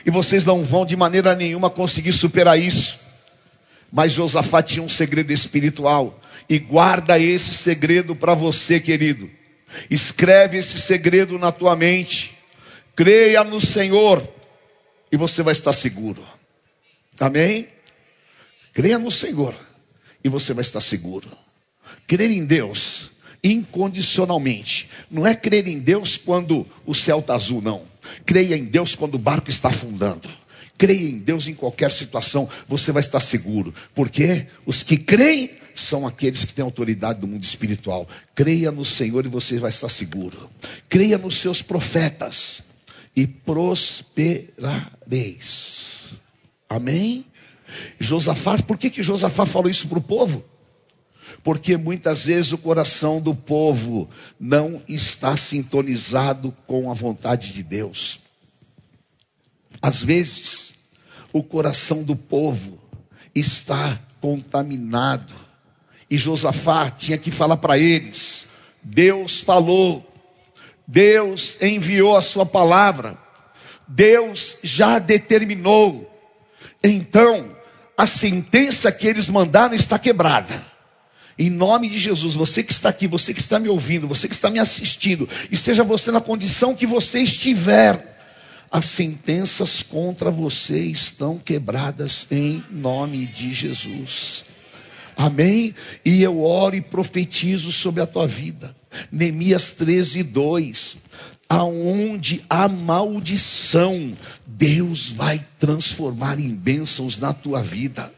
E vocês não vão de maneira nenhuma conseguir superar isso. Mas Josafá tinha um segredo espiritual. E guarda esse segredo para você, querido. Escreve esse segredo na tua mente. Creia no Senhor e você vai estar seguro. Amém? Creia no Senhor e você vai estar seguro. Crer em Deus incondicionalmente, não é crer em Deus quando o céu está azul, não. Creia em Deus quando o barco está afundando. Creia em Deus em qualquer situação, você vai estar seguro, porque os que creem são aqueles que têm autoridade do mundo espiritual. Creia no Senhor e você vai estar seguro. Creia nos seus profetas e prosperareis. Amém? Josafá, por que, que Josafá falou isso para o povo? Porque muitas vezes o coração do povo não está sintonizado com a vontade de Deus. Às vezes, o coração do povo está contaminado. E Josafá tinha que falar para eles: Deus falou, Deus enviou a sua palavra, Deus já determinou. Então, a sentença que eles mandaram está quebrada. Em nome de Jesus, você que está aqui, você que está me ouvindo, você que está me assistindo, e seja você na condição que você estiver, as sentenças contra você estão quebradas em nome de Jesus. Amém? E eu oro e profetizo sobre a tua vida. Neemias 13, 2. Aonde há maldição, Deus vai transformar em bênçãos na tua vida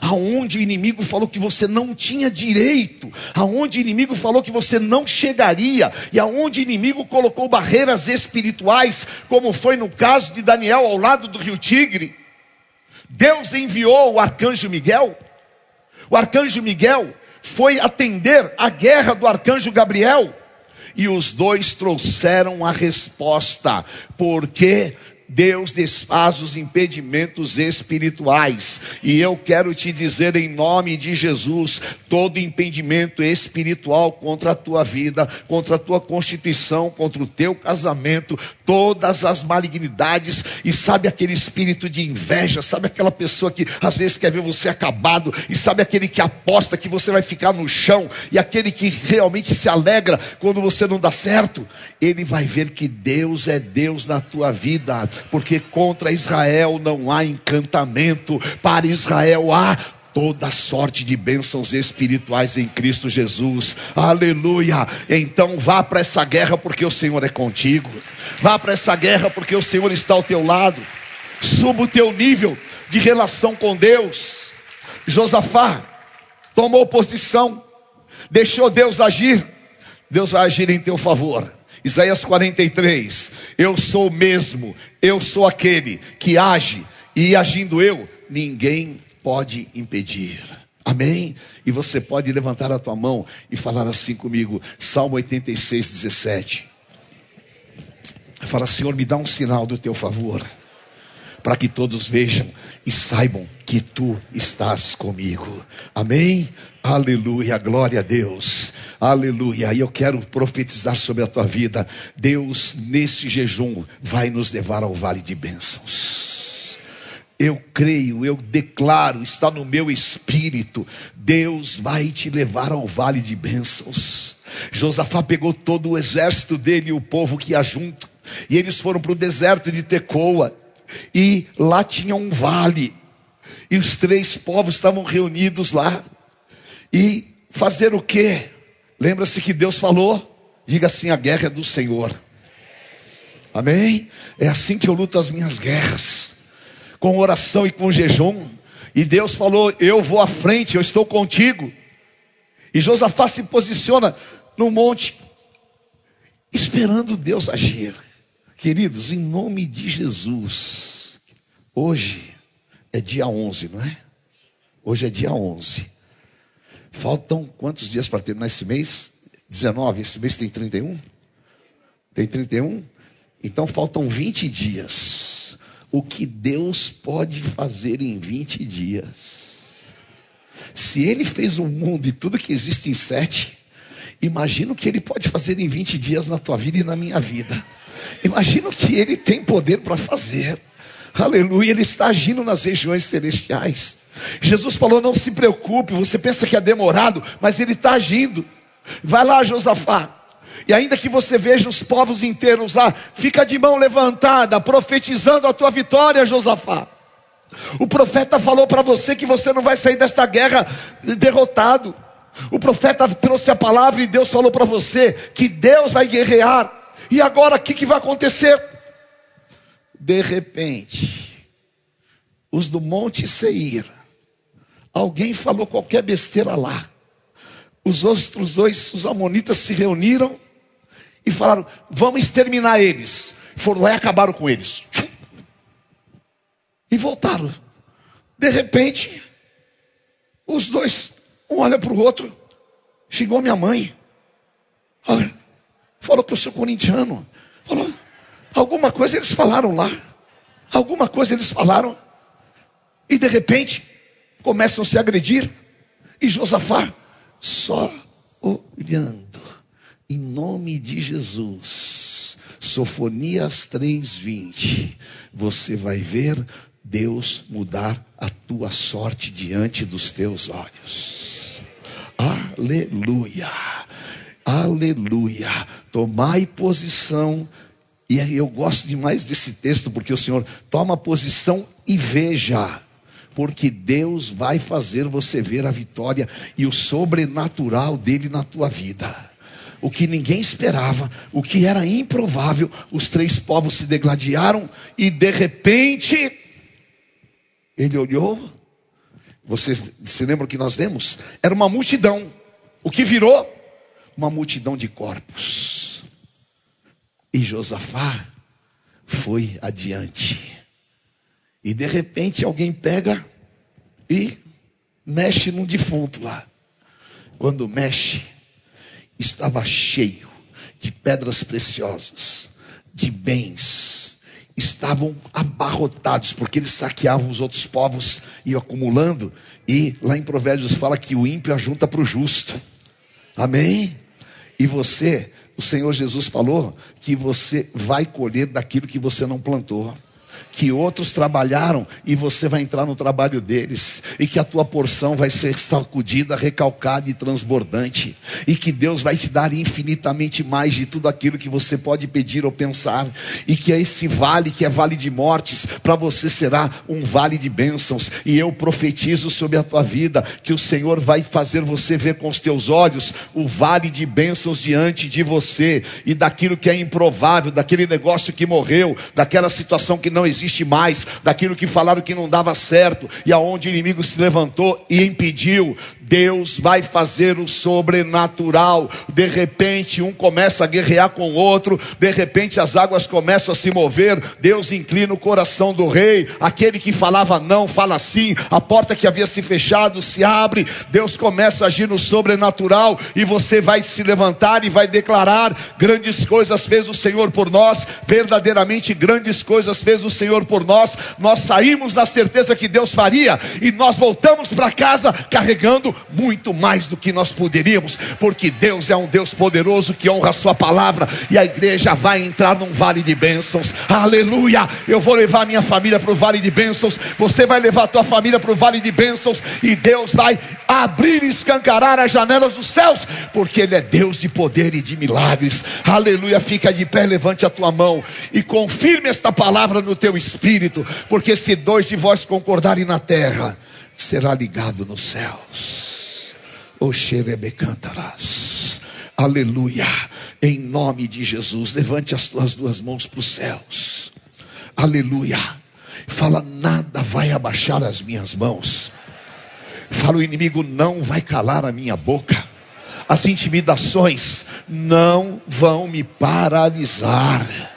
aonde o inimigo falou que você não tinha direito, aonde o inimigo falou que você não chegaria, e aonde o inimigo colocou barreiras espirituais, como foi no caso de Daniel ao lado do rio Tigre. Deus enviou o arcanjo Miguel. O arcanjo Miguel foi atender a guerra do arcanjo Gabriel. E os dois trouxeram a resposta, porque Deus desfaz os impedimentos espirituais. E eu quero te dizer em nome de Jesus, todo impedimento espiritual contra a tua vida, contra a tua constituição, contra o teu casamento, todas as malignidades, e sabe aquele espírito de inveja, sabe aquela pessoa que às vezes quer ver você acabado, e sabe aquele que aposta que você vai ficar no chão, e aquele que realmente se alegra quando você não dá certo, ele vai ver que Deus é Deus na tua vida porque contra Israel não há encantamento, para Israel há toda sorte de bênçãos espirituais em Cristo Jesus. Aleluia. Então vá para essa guerra porque o Senhor é contigo. Vá para essa guerra porque o Senhor está ao teu lado. Suba o teu nível de relação com Deus. Josafá tomou posição, deixou Deus agir. Deus vai agir em teu favor. Isaías 43. Eu sou o mesmo, eu sou aquele que age, e agindo eu, ninguém pode impedir. Amém? E você pode levantar a tua mão e falar assim comigo, Salmo 86, 17. Fala, Senhor, me dá um sinal do teu favor, para que todos vejam e saibam que tu estás comigo. Amém? Aleluia, glória a Deus. Aleluia. E eu quero profetizar sobre a tua vida. Deus, nesse jejum, vai nos levar ao vale de bênçãos. Eu creio, eu declaro, está no meu espírito. Deus vai te levar ao vale de bênçãos. Josafá pegou todo o exército dele e o povo que ia junto. E eles foram para o deserto de Tecoa. E lá tinha um vale. E os três povos estavam reunidos lá. E fazer o quê? Lembra-se que Deus falou? Diga assim: a guerra é do Senhor. Amém? É assim que eu luto as minhas guerras, com oração e com jejum. E Deus falou: Eu vou à frente, eu estou contigo. E Josafá se posiciona no monte, esperando Deus agir. Queridos, em nome de Jesus, hoje é dia 11, não é? Hoje é dia 11. Faltam quantos dias para terminar esse mês? 19. Esse mês tem 31? Tem 31? Então faltam 20 dias. O que Deus pode fazer em 20 dias? Se Ele fez o mundo e tudo que existe em sete, imagina o que Ele pode fazer em 20 dias na tua vida e na minha vida. Imagina o que Ele tem poder para fazer. Aleluia, Ele está agindo nas regiões celestiais. Jesus falou: não se preocupe, você pensa que é demorado, mas ele está agindo. Vai lá, Josafá. E ainda que você veja os povos inteiros lá, fica de mão levantada, profetizando a tua vitória, Josafá. O profeta falou para você que você não vai sair desta guerra derrotado. O profeta trouxe a palavra e Deus falou para você que Deus vai guerrear. E agora o que, que vai acontecer? De repente, os do Monte Seir Alguém falou qualquer besteira lá. Os outros dois, os amonitas, se reuniram e falaram: Vamos exterminar eles. Foram lá e acabaram com eles. E voltaram. de repente, os dois, um olha para o outro, chegou minha mãe. Falou que eu sou corintiano. Falou, alguma coisa eles falaram lá. Alguma coisa eles falaram. E de repente, começam a se agredir. E Josafá só olhando. Em nome de Jesus. Sofonias 3:20. Você vai ver Deus mudar a tua sorte diante dos teus olhos. Aleluia. Aleluia. Tomai posição. E eu gosto demais desse texto, porque o Senhor toma posição e veja. Porque Deus vai fazer você ver a vitória e o sobrenatural dele na tua vida. O que ninguém esperava, o que era improvável, os três povos se degladiaram e de repente ele olhou. Vocês se lembram que nós demos? Era uma multidão. O que virou? Uma multidão de corpos. E Josafá foi adiante. E de repente alguém pega e mexe num defunto lá. Quando mexe, estava cheio de pedras preciosas, de bens. Estavam abarrotados, porque eles saqueavam os outros povos, e acumulando. E lá em Provérbios fala que o ímpio ajunta para o justo. Amém? E você, o Senhor Jesus falou que você vai colher daquilo que você não plantou que outros trabalharam e você vai entrar no trabalho deles, e que a tua porção vai ser sacudida, recalcada e transbordante, e que Deus vai te dar infinitamente mais de tudo aquilo que você pode pedir ou pensar, e que esse vale, que é vale de mortes, para você será um vale de bênçãos, e eu profetizo sobre a tua vida que o Senhor vai fazer você ver com os teus olhos o vale de bênçãos diante de você, e daquilo que é improvável, daquele negócio que morreu, daquela situação que não existe existe mais, daquilo que falaram que não dava certo, e aonde o inimigo se levantou e impediu, Deus vai fazer o sobrenatural. De repente, um começa a guerrear com o outro, de repente as águas começam a se mover, Deus inclina o coração do rei, aquele que falava não, fala sim, a porta que havia se fechado se abre, Deus começa a agir no sobrenatural, e você vai se levantar e vai declarar: grandes coisas fez o Senhor por nós, verdadeiramente grandes coisas fez o Senhor por nós. Nós saímos na certeza que Deus faria, e nós voltamos para casa carregando muito mais do que nós poderíamos, porque Deus é um Deus poderoso que honra a Sua palavra, e a igreja vai entrar num vale de bênçãos. Aleluia! Eu vou levar minha família para o vale de bênçãos, você vai levar a tua família para o vale de bênçãos, e Deus vai abrir e escancarar as janelas dos céus, porque Ele é Deus de poder e de milagres. Aleluia! Fica de pé, levante a tua mão e confirme esta palavra no teu espírito, porque se dois de vós concordarem na terra, será ligado nos céus. O xerebecantarás. Aleluia. Em nome de Jesus, levante as tuas duas mãos para os céus. Aleluia. Fala, nada vai abaixar as minhas mãos. Fala, o inimigo não vai calar a minha boca. As intimidações não vão me paralisar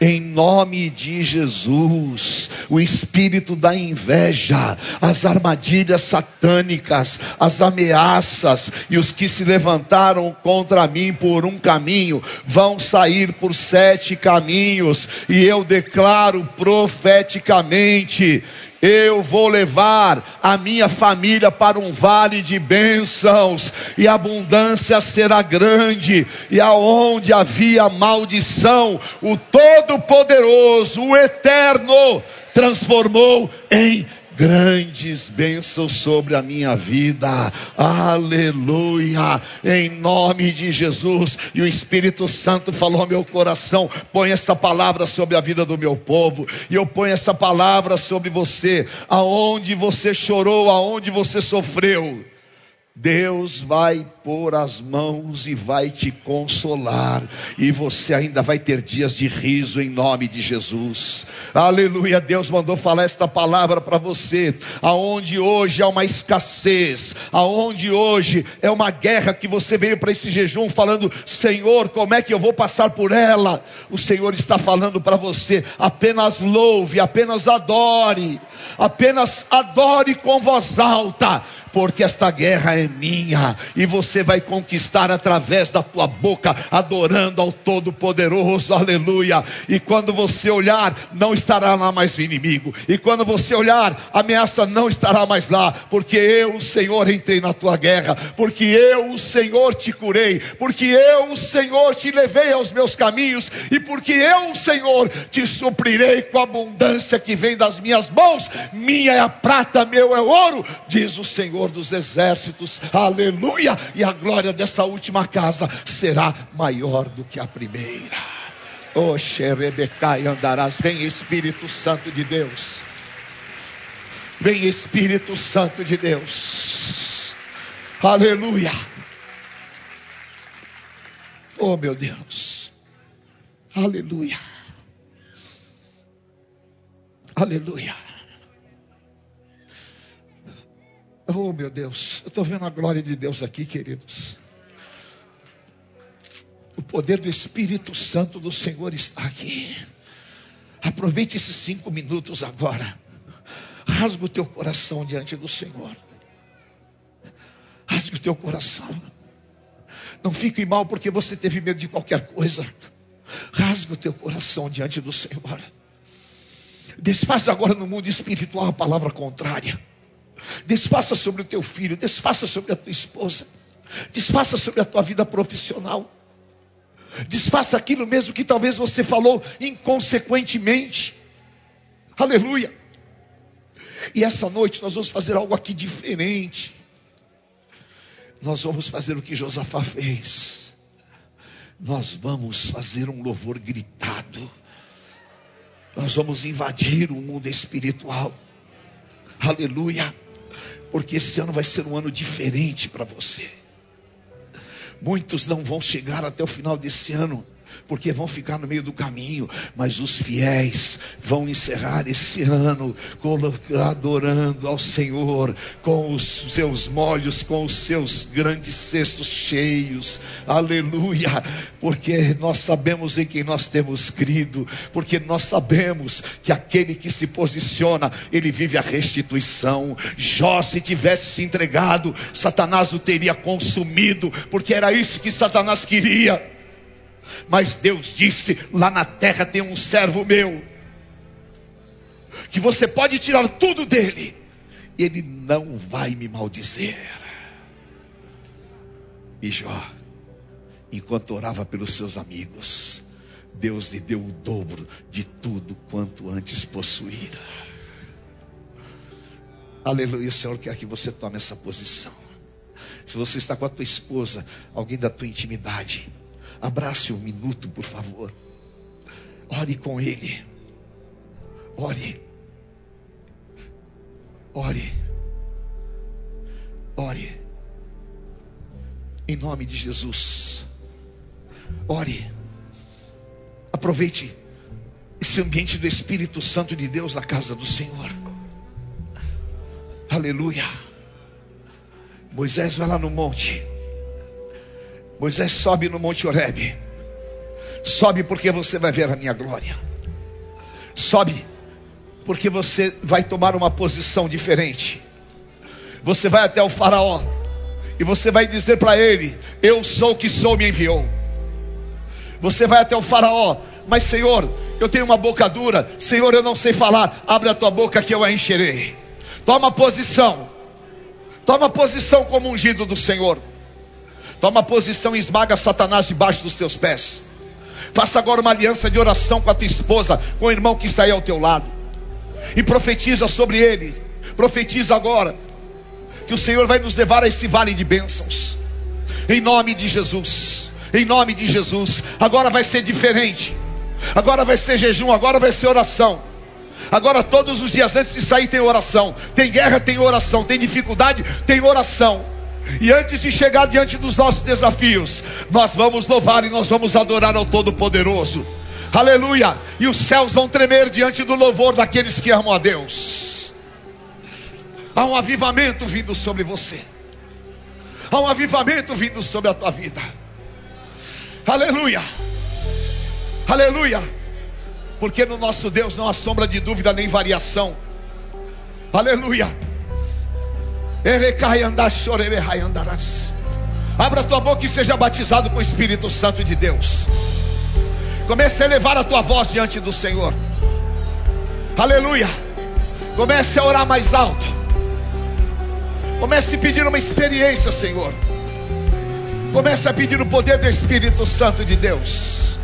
em nome de Jesus. O espírito da inveja, as armadilhas satânicas, as ameaças e os que se levantaram contra mim por um caminho vão sair por sete caminhos, e eu declaro profeticamente eu vou levar a minha família para um vale de bênçãos, e a abundância será grande, e aonde havia maldição, o Todo-Poderoso, o Eterno, transformou em grandes bênçãos sobre a minha vida. Aleluia. Em nome de Jesus. E o Espírito Santo falou ao meu coração: põe essa palavra sobre a vida do meu povo. E eu ponho essa palavra sobre você. Aonde você chorou, aonde você sofreu. Deus vai pôr as mãos e vai te consolar, e você ainda vai ter dias de riso em nome de Jesus. Aleluia, Deus mandou falar esta palavra para você, aonde hoje há uma escassez, aonde hoje é uma guerra que você veio para esse jejum falando: Senhor, como é que eu vou passar por ela? O Senhor está falando para você: apenas louve, apenas adore, apenas adore com voz alta porque esta guerra é minha e você vai conquistar através da tua boca, adorando ao Todo-Poderoso, aleluia. E quando você olhar, não estará lá mais o inimigo, e quando você olhar, a ameaça não estará mais lá, porque eu, o Senhor, entrei na tua guerra, porque eu, o Senhor, te curei, porque eu, o Senhor, te levei aos meus caminhos, e porque eu, o Senhor, te suprirei com a abundância que vem das minhas mãos, minha é a prata, meu é o ouro, diz o Senhor dos exércitos, aleluia, e a glória dessa última casa será maior do que a primeira. Oh, xerebecai andarás, vem Espírito Santo de Deus, vem Espírito Santo de Deus, aleluia. Oh, meu Deus, aleluia, aleluia. Oh, meu Deus, eu estou vendo a glória de Deus aqui, queridos. O poder do Espírito Santo do Senhor está aqui. Aproveite esses cinco minutos agora. Rasga o teu coração diante do Senhor. Rasga o teu coração. Não fique mal porque você teve medo de qualquer coisa. Rasga o teu coração diante do Senhor. Desfaça agora no mundo espiritual a palavra contrária. Desfaça sobre o teu filho, desfaça sobre a tua esposa, desfaça sobre a tua vida profissional. Desfaça aquilo mesmo que talvez você falou inconsequentemente. Aleluia. E essa noite nós vamos fazer algo aqui diferente. Nós vamos fazer o que Josafá fez. Nós vamos fazer um louvor gritado. Nós vamos invadir o mundo espiritual. Aleluia porque esse ano vai ser um ano diferente para você. Muitos não vão chegar até o final desse ano porque vão ficar no meio do caminho, mas os fiéis vão encerrar esse ano adorando ao Senhor com os seus molhos, com os seus grandes cestos cheios, aleluia, porque nós sabemos em quem nós temos crido, porque nós sabemos que aquele que se posiciona, ele vive a restituição. Jó, se tivesse se entregado, Satanás o teria consumido, porque era isso que Satanás queria. Mas Deus disse: lá na terra tem um servo meu, que você pode tirar tudo dele, ele não vai me maldizer. E Jó, enquanto orava pelos seus amigos, Deus lhe deu o dobro de tudo quanto antes possuíra. Aleluia, o Senhor quer que você tome essa posição. Se você está com a tua esposa, alguém da tua intimidade, Abrace um minuto, por favor. Ore com ele. Ore. Ore. Ore. Em nome de Jesus. Ore. Aproveite esse ambiente do Espírito Santo de Deus na casa do Senhor. Aleluia. Moisés vai lá no monte. Moisés sobe no Monte Horebe. Sobe porque você vai ver a minha glória. Sobe porque você vai tomar uma posição diferente. Você vai até o Faraó e você vai dizer para ele: Eu sou o que sou, me enviou. Você vai até o Faraó, mas Senhor, eu tenho uma boca dura. Senhor, eu não sei falar. Abre a tua boca que eu a encherei. Toma posição. Toma posição como ungido do Senhor. Toma posição e esmaga Satanás debaixo dos teus pés. Faça agora uma aliança de oração com a tua esposa, com o irmão que está aí ao teu lado. E profetiza sobre ele. Profetiza agora que o Senhor vai nos levar a esse vale de bênçãos. Em nome de Jesus. Em nome de Jesus. Agora vai ser diferente. Agora vai ser jejum, agora vai ser oração. Agora todos os dias antes de sair tem oração. Tem guerra, tem oração. Tem dificuldade, tem oração. E antes de chegar diante dos nossos desafios, nós vamos louvar e nós vamos adorar ao Todo-Poderoso. Aleluia! E os céus vão tremer diante do louvor daqueles que amam a Deus. Há um avivamento vindo sobre você. Há um avivamento vindo sobre a tua vida. Aleluia! Aleluia! Porque no nosso Deus não há sombra de dúvida nem variação. Aleluia! Abra tua boca e seja batizado com o Espírito Santo de Deus. Comece a elevar a tua voz diante do Senhor. Aleluia. Comece a orar mais alto. Comece a pedir uma experiência, Senhor. Comece a pedir o poder do Espírito Santo de Deus.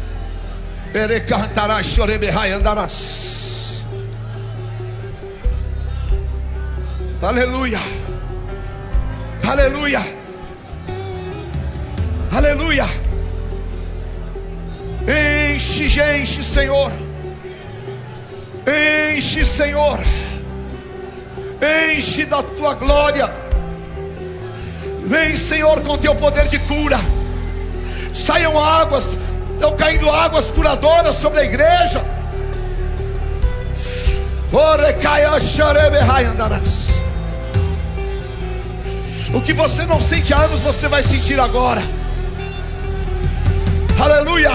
Aleluia. Aleluia. Aleluia. Enche, enche, Senhor. Enche, Senhor. Enche da tua glória. Vem, Senhor, com teu poder de cura. Saiam águas, estão caindo águas curadoras sobre a igreja. Orecaia xarebe andarás. O que você não sente há anos, você vai sentir agora. Aleluia.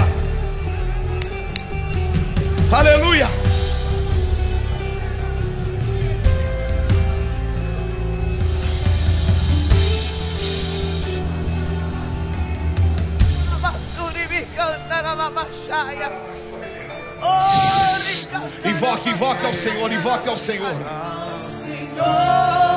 Aleluia. Invoque, invoque ao Senhor, invoque ao Senhor. Rei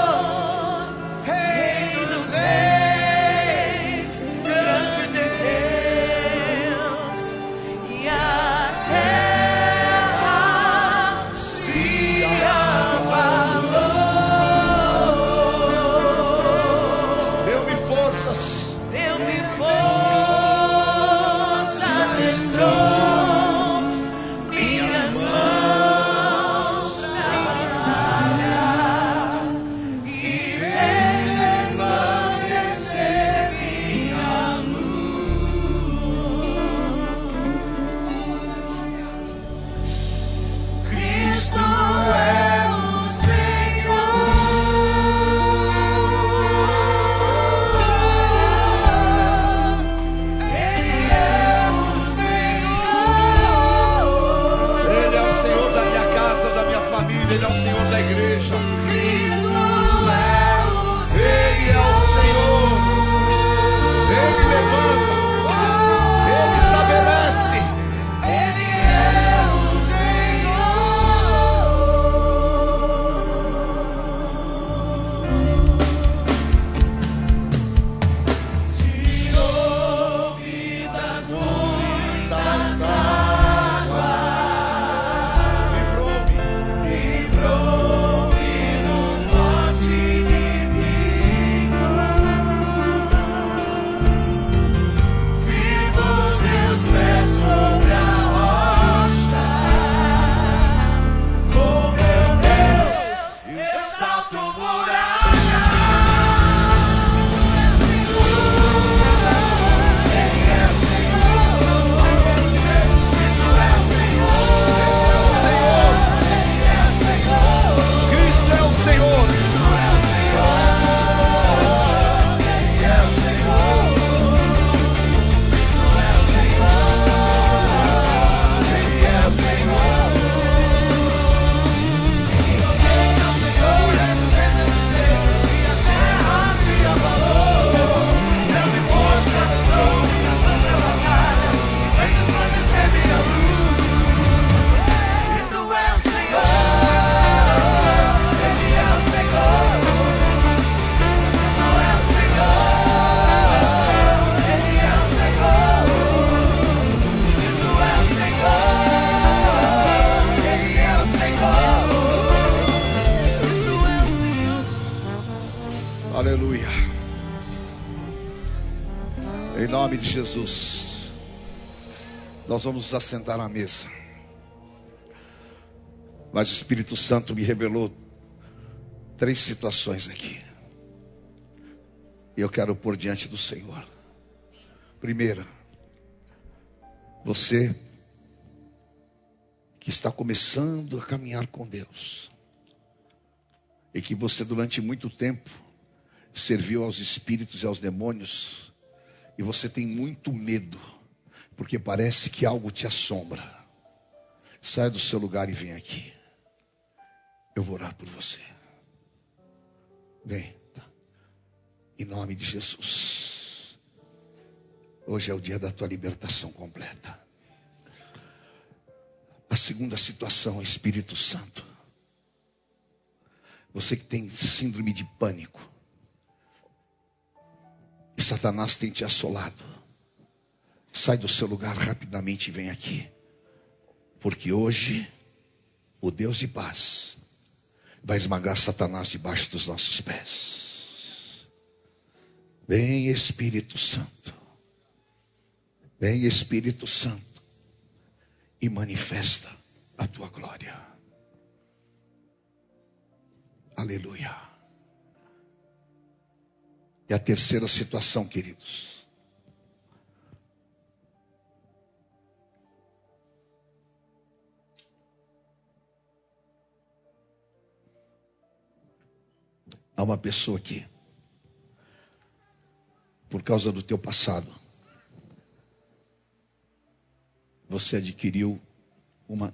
Nós vamos nos assentar na mesa. Mas o Espírito Santo me revelou três situações aqui. E eu quero pôr diante do Senhor. Primeira, você que está começando a caminhar com Deus e que você durante muito tempo serviu aos espíritos e aos demônios e você tem muito medo porque parece que algo te assombra. Saia do seu lugar e vem aqui. Eu vou orar por você. Vem. Em nome de Jesus. Hoje é o dia da tua libertação completa. A segunda situação, Espírito Santo. Você que tem síndrome de pânico. E Satanás tem te assolado. Sai do seu lugar rapidamente e vem aqui. Porque hoje, o Deus de paz vai esmagar Satanás debaixo dos nossos pés. Vem Espírito Santo. Vem Espírito Santo e manifesta a tua glória. Aleluia. E a terceira situação, queridos. Há uma pessoa aqui, por causa do teu passado, você adquiriu uma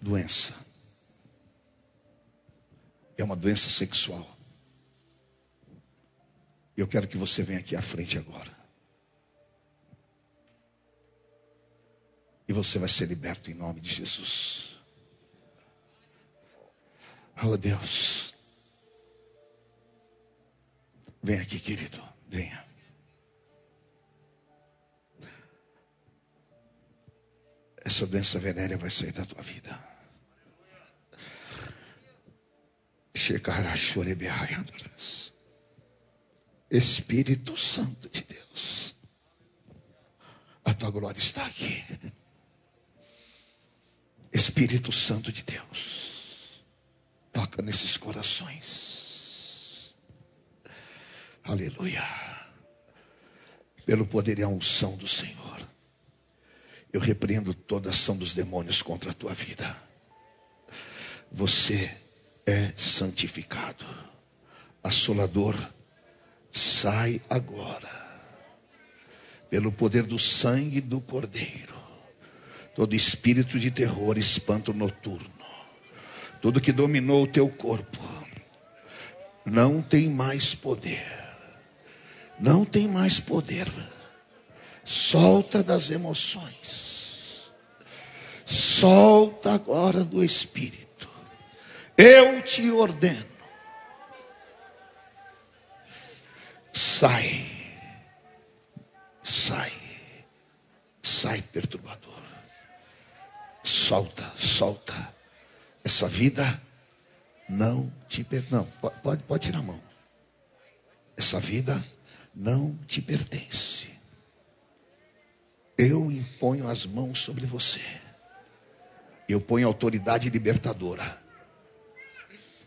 doença. É uma doença sexual. Eu quero que você venha aqui à frente agora. E você vai ser liberto em nome de Jesus. Oh Deus. Vem aqui, querido. Venha. Essa doença venérea vai sair da tua vida. Espírito Santo de Deus. A tua glória está aqui. Espírito Santo de Deus. Toca nesses corações. Aleluia. Pelo poder e a unção do Senhor. Eu repreendo toda ação dos demônios contra a tua vida. Você é santificado. Assolador, sai agora. Pelo poder do sangue do Cordeiro. Todo espírito de terror, espanto noturno. Tudo que dominou o teu corpo. Não tem mais poder. Não tem mais poder. Solta das emoções. Solta agora do espírito. Eu te ordeno. Sai. Sai. Sai, perturbador. Solta, solta. Essa vida não te. Não, pode, pode tirar a mão. Essa vida não te pertence. Eu imponho as mãos sobre você. Eu ponho autoridade libertadora.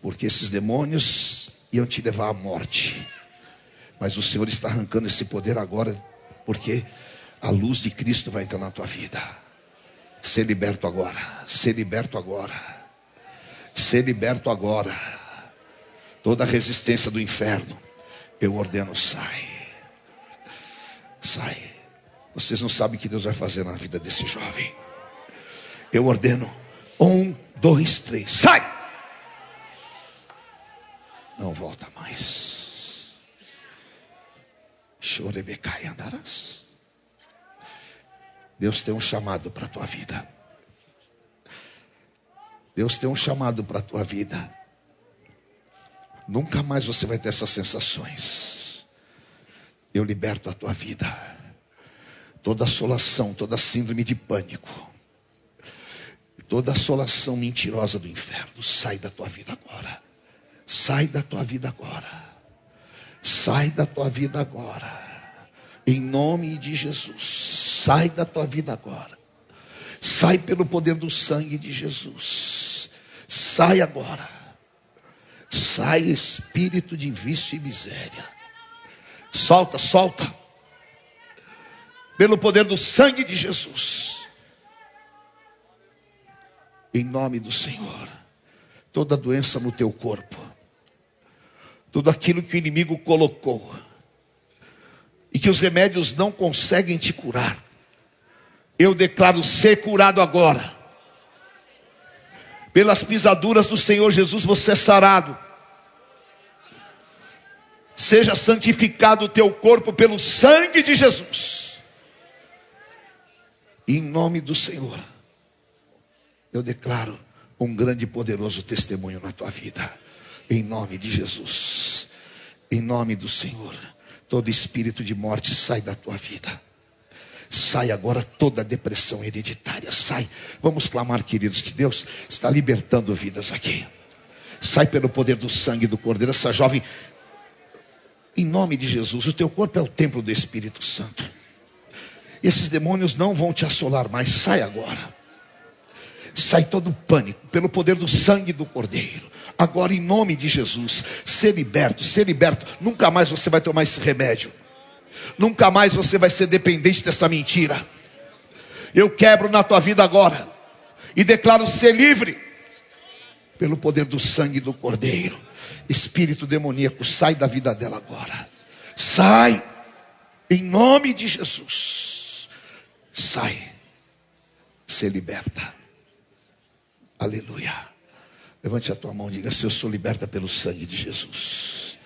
Porque esses demônios iam te levar à morte. Mas o Senhor está arrancando esse poder agora, porque a luz de Cristo vai entrar na tua vida. Ser liberto agora, ser liberto agora, ser liberto agora. Toda a resistência do inferno, eu ordeno, sai, sai. Vocês não sabem o que Deus vai fazer na vida desse jovem. Eu ordeno, um, dois, três, sai! Não volta mais. Chorebecai andarás. Deus tem um chamado para a tua vida. Deus tem um chamado para a tua vida. Nunca mais você vai ter essas sensações. Eu liberto a tua vida. Toda assolação, toda síndrome de pânico, toda assolação mentirosa do inferno, sai da tua vida agora. Sai da tua vida agora. Sai da tua vida agora. Em nome de Jesus. Sai da tua vida agora. Sai pelo poder do sangue de Jesus. Sai agora. Sai espírito de vício e miséria. Solta, solta. Pelo poder do sangue de Jesus. Em nome do Senhor. Toda doença no teu corpo. Tudo aquilo que o inimigo colocou. E que os remédios não conseguem te curar. Eu declaro ser curado agora. Pelas pisaduras do Senhor Jesus você é sarado. Seja santificado o teu corpo pelo sangue de Jesus. Em nome do Senhor, eu declaro um grande e poderoso testemunho na tua vida. Em nome de Jesus. Em nome do Senhor. Todo espírito de morte sai da tua vida. Sai agora toda depressão hereditária. Sai. Vamos clamar, queridos, que Deus está libertando vidas aqui. Sai pelo poder do sangue do Cordeiro. Essa jovem, em nome de Jesus, o teu corpo é o templo do Espírito Santo. Esses demônios não vão te assolar mais. Sai agora. Sai todo o pânico pelo poder do sangue do Cordeiro. Agora, em nome de Jesus, ser liberto, ser liberto. Nunca mais você vai tomar esse remédio. Nunca mais você vai ser dependente dessa mentira. Eu quebro na tua vida agora e declaro ser livre pelo poder do sangue do Cordeiro. Espírito demoníaco, sai da vida dela agora. Sai em nome de Jesus. Sai. Ser liberta. Aleluia. Levante a tua mão e diga: Se eu sou liberta pelo sangue de Jesus.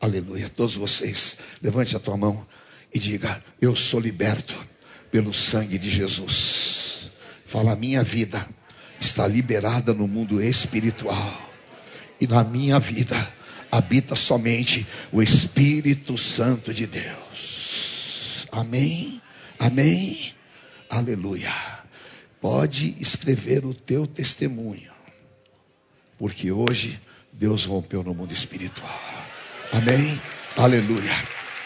Aleluia. Todos vocês, levante a tua mão e diga: Eu sou liberto pelo sangue de Jesus. Fala, minha vida está liberada no mundo espiritual. E na minha vida habita somente o Espírito Santo de Deus. Amém? Amém? Aleluia. Pode escrever o teu testemunho. Porque hoje Deus rompeu no mundo espiritual. Amém? Aleluia.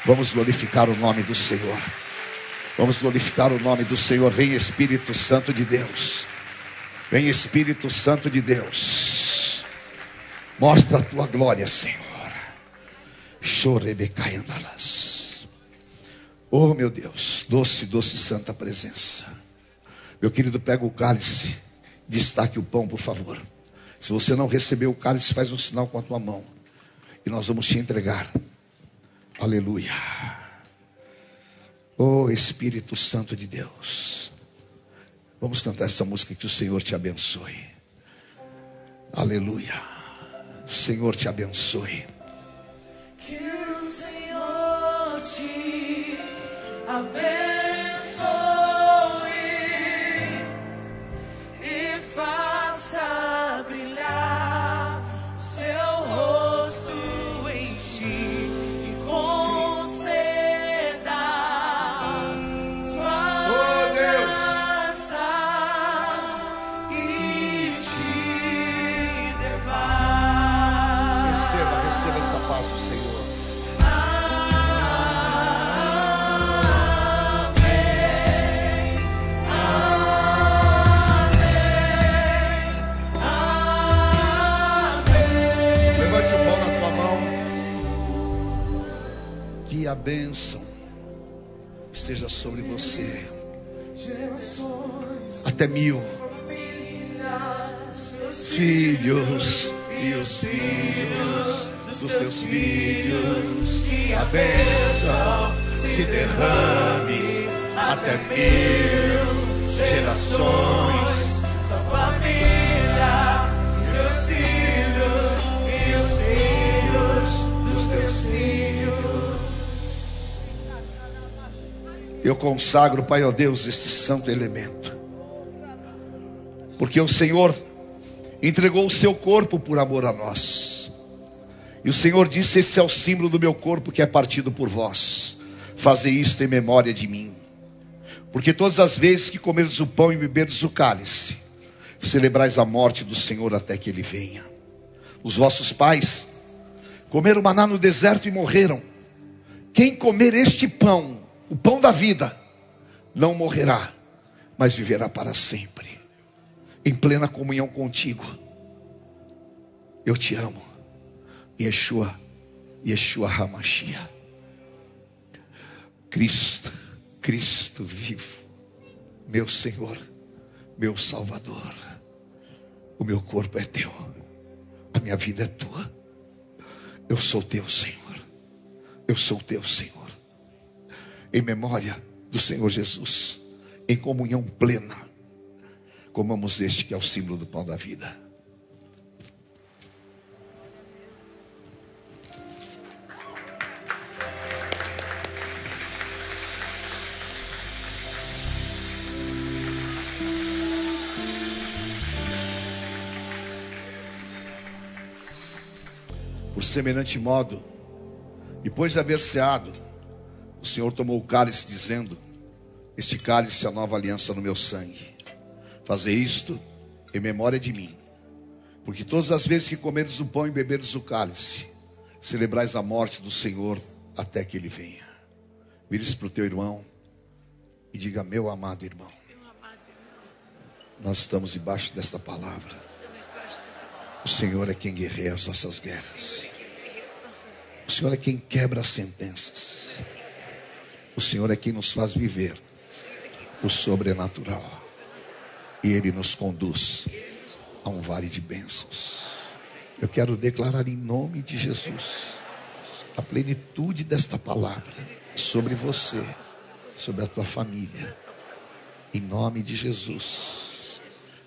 Vamos glorificar o nome do Senhor. Vamos glorificar o nome do Senhor. Vem Espírito Santo de Deus. Vem Espírito Santo de Deus. Mostra a tua glória, Senhor. Chorebecai andalas. Oh, meu Deus, doce, doce santa presença. Meu querido, pega o cálice, destaque o pão, por favor. Se você não recebeu o cálice, faz um sinal com a tua mão. E nós vamos te entregar. Aleluia. Oh Espírito Santo de Deus. Vamos cantar essa música que o Senhor te abençoe. Aleluia. O Senhor te abençoe. Que o Senhor te abençoe bênção esteja sobre você. Até mil filhos e os filhos dos teus filhos. Que a bênção se derrame até mil gerações. Eu consagro, Pai, ó Deus, este santo elemento. Porque o Senhor entregou o seu corpo por amor a nós. E o Senhor disse: Esse é o símbolo do meu corpo que é partido por vós. Fazei isto em memória de mim. Porque todas as vezes que comerdes o pão e beberdes o cálice, celebrais a morte do Senhor até que ele venha. Os vossos pais comeram maná no deserto e morreram. Quem comer este pão, o pão da vida, não morrerá, mas viverá para sempre, em plena comunhão contigo. Eu te amo, Yeshua, Yeshua Hamashia. Cristo, Cristo vivo, meu Senhor, meu Salvador. O meu corpo é teu, a minha vida é tua. Eu sou teu, Senhor. Eu sou teu, Senhor. Em memória do Senhor Jesus, em comunhão plena, comamos este que é o símbolo do pão da vida. Por semelhante modo, depois de haver ceado, o Senhor tomou o cálice, dizendo: Este cálice é a nova aliança no meu sangue. Fazer isto em memória de mim. Porque todas as vezes que comerdes o pão e beberdes o cálice, celebrais a morte do Senhor até que ele venha. Vire-se para o teu irmão e diga: Meu amado irmão, nós estamos debaixo desta palavra. O Senhor é quem guerreia as nossas guerras. O Senhor é quem quebra as sentenças. O Senhor é quem nos faz viver o sobrenatural. E Ele nos conduz a um vale de bênçãos. Eu quero declarar em nome de Jesus a plenitude desta palavra sobre você, sobre a tua família. Em nome de Jesus,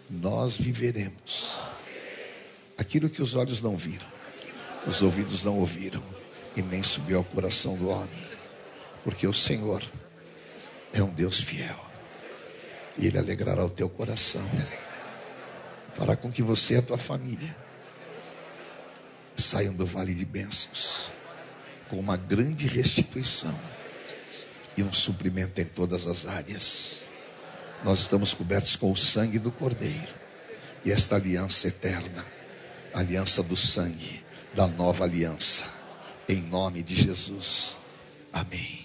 nós viveremos aquilo que os olhos não viram, os ouvidos não ouviram e nem subiu ao coração do homem, porque o Senhor é um Deus fiel e Ele alegrará o teu coração, fará com que você e a tua família saiam do vale de bênçãos com uma grande restituição e um suprimento em todas as áreas. Nós estamos cobertos com o sangue do Cordeiro e esta aliança eterna, aliança do sangue, da nova aliança, em nome de Jesus. Amém.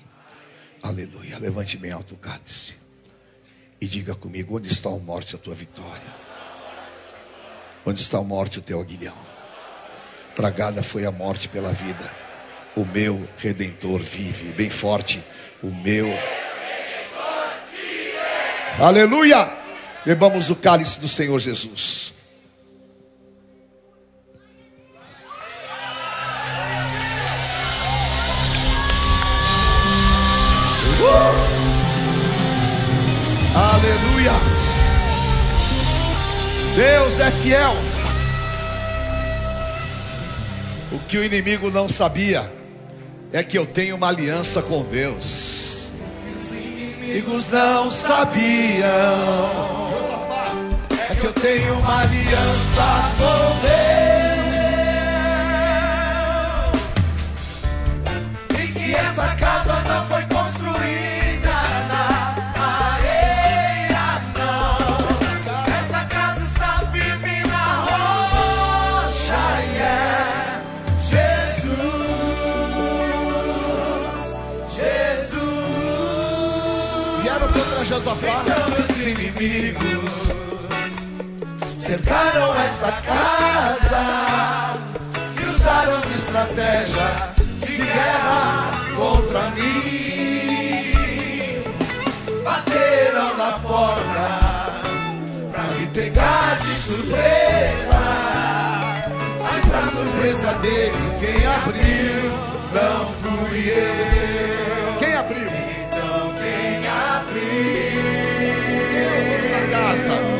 Aleluia. Levante bem alto o cálice e diga comigo: onde está a morte, a tua vitória? Onde está a morte, o teu aguilhão? Tragada foi a morte pela vida. O meu redentor vive, bem forte. O meu Aleluia! Bebamos o cálice do Senhor Jesus. Fiel. O que o inimigo não sabia é que eu tenho uma aliança com Deus. Inimigos não sabiam é que eu tenho uma aliança com Deus. E que essa casa não foi Então meus inimigos cercaram essa casa e usaram de estratégias de guerra contra mim. Bateram na porta pra me pegar de surpresa. Mas pra surpresa deles, quem abriu não fui eu. Abriu?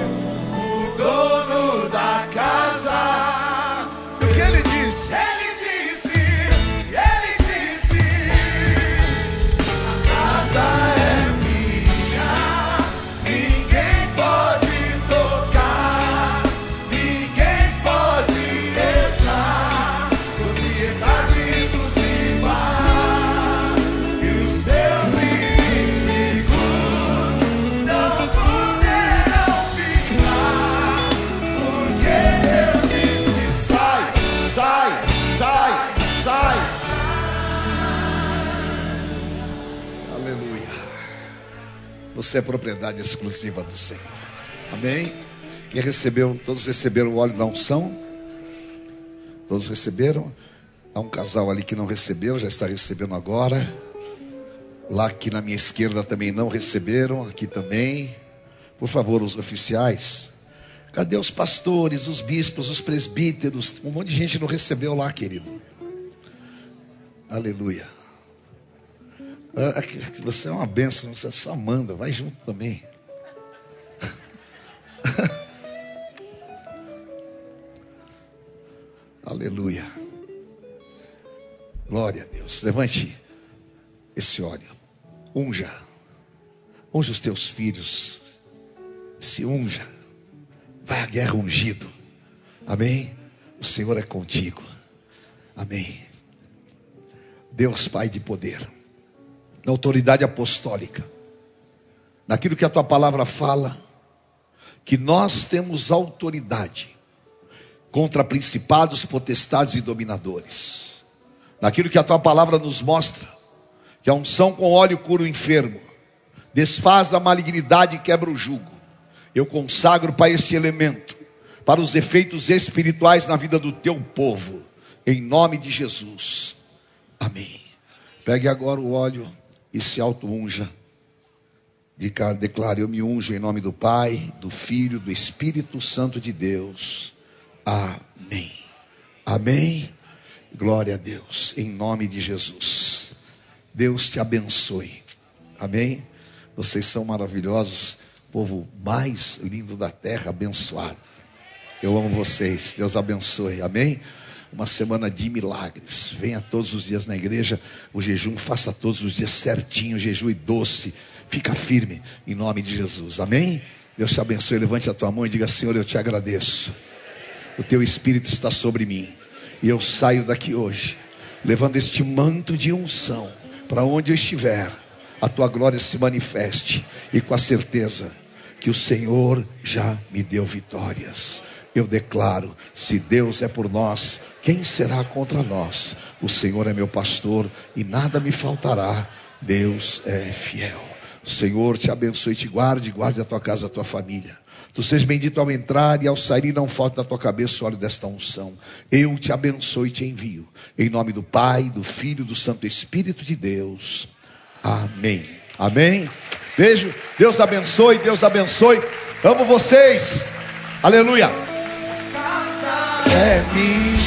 Você é propriedade exclusiva do Senhor. Amém? Quem recebeu, todos receberam o óleo da unção? Todos receberam? Há um casal ali que não recebeu, já está recebendo agora. Lá aqui na minha esquerda também não receberam, aqui também. Por favor, os oficiais. Cadê os pastores, os bispos, os presbíteros? Um monte de gente não recebeu lá, querido. Aleluia. Ah, você é uma bênção, você só manda, vai junto também. Aleluia. Glória a Deus. Levante esse óleo. Unja. Unja os teus filhos. Se unja. Vai à guerra ungido. Amém? O Senhor é contigo. Amém. Deus Pai de poder. Na autoridade apostólica. Naquilo que a tua palavra fala. Que nós temos autoridade contra principados, potestades e dominadores. Naquilo que a tua palavra nos mostra, que a unção com óleo cura o enfermo, desfaz a malignidade e quebra o jugo. Eu consagro para este elemento, para os efeitos espirituais na vida do teu povo, em nome de Jesus. Amém. Pegue agora o óleo e se auto-unja. Declare: Eu me unjo em nome do Pai, do Filho, do Espírito Santo de Deus. Amém. Amém. Glória a Deus, em nome de Jesus. Deus te abençoe. Amém. Vocês são maravilhosos, povo mais lindo da terra, abençoado. Eu amo vocês. Deus abençoe. Amém. Uma semana de milagres. Venha todos os dias na igreja. O jejum faça todos os dias certinho, jejum e doce. Fica firme em nome de Jesus. Amém. Deus te abençoe. Levante a tua mão e diga: Senhor, eu te agradeço o teu Espírito está sobre mim. E eu saio daqui hoje, levando este manto de unção, para onde eu estiver, a tua glória se manifeste, e com a certeza que o Senhor já me deu vitórias. Eu declaro: se Deus é por nós, quem será contra nós? O Senhor é meu pastor e nada me faltará. Deus é fiel. O Senhor te abençoe e te guarde, guarde a tua casa, a tua família. Tu sejas bendito ao entrar e ao sair, não falta da tua cabeça o óleo desta unção. Eu te abençoo e te envio. Em nome do Pai, do Filho, do Santo Espírito de Deus. Amém. Amém. Beijo. Deus abençoe, Deus abençoe. Amo vocês. Aleluia. É minha.